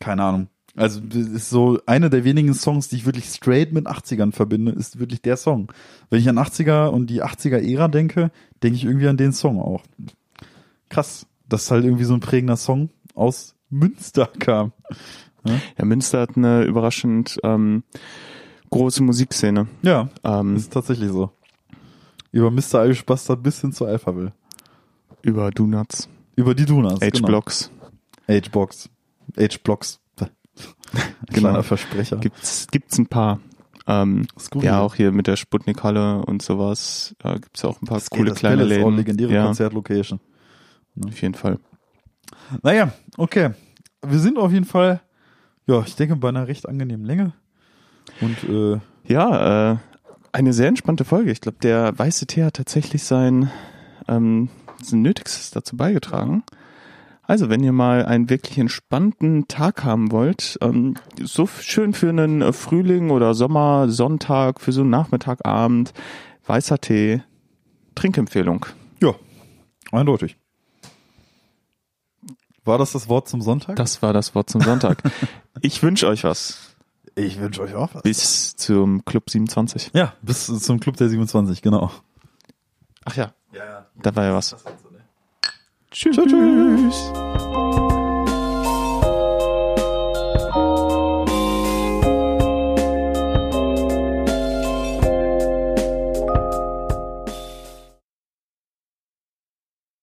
keine Ahnung. Also das ist so eine der wenigen Songs, die ich wirklich straight mit 80ern verbinde, ist wirklich der Song. Wenn ich an 80er und die 80er Ära denke, denke ich irgendwie an den Song auch. Krass, dass halt irgendwie so ein prägender Song aus Münster kam. Ja, Münster hat eine überraschend ähm, große Musikszene. Ja, Ähm, ist tatsächlich so. Über Mr. Irish Bastard bis hin zu Alphaville. über Donuts, Über die Donuts. genau. H-Blocks. H-Blocks. Kleiner Versprecher. Gibt's, gibt's ein paar. Ähm, ja, auch hier mit der Sputnik-Halle und sowas. Äh, gibt's auch ein paar Das coole das kleine Palace, auch Läden. legendäre ja, Konzertlocation. auf jeden Fall. Naja, okay. Wir sind auf jeden Fall, ja, ich denke, bei einer recht angenehmen Länge. Und äh, Ja, äh, eine sehr entspannte Folge. Ich glaube, der weiße Tee hat tatsächlich sein, ähm, sein Nötigstes dazu beigetragen. Also, wenn ihr mal einen wirklich entspannten Tag haben wollt, ähm, so schön für einen äh, Frühling oder Sommer, Sonntag, für so einen Nachmittagabend, weißer Tee, Trinkempfehlung. ja, eindeutig. War das das Wort zum Sonntag? Das war das Wort zum Sonntag. ich wünsche euch was. Ich wünsche euch auch was. Bis zum Club 27. Ja, bis zum Club der 27, genau. Ach ja, Ja, ja. da war ja was. Das so, ne? Tschüss. Tschüss.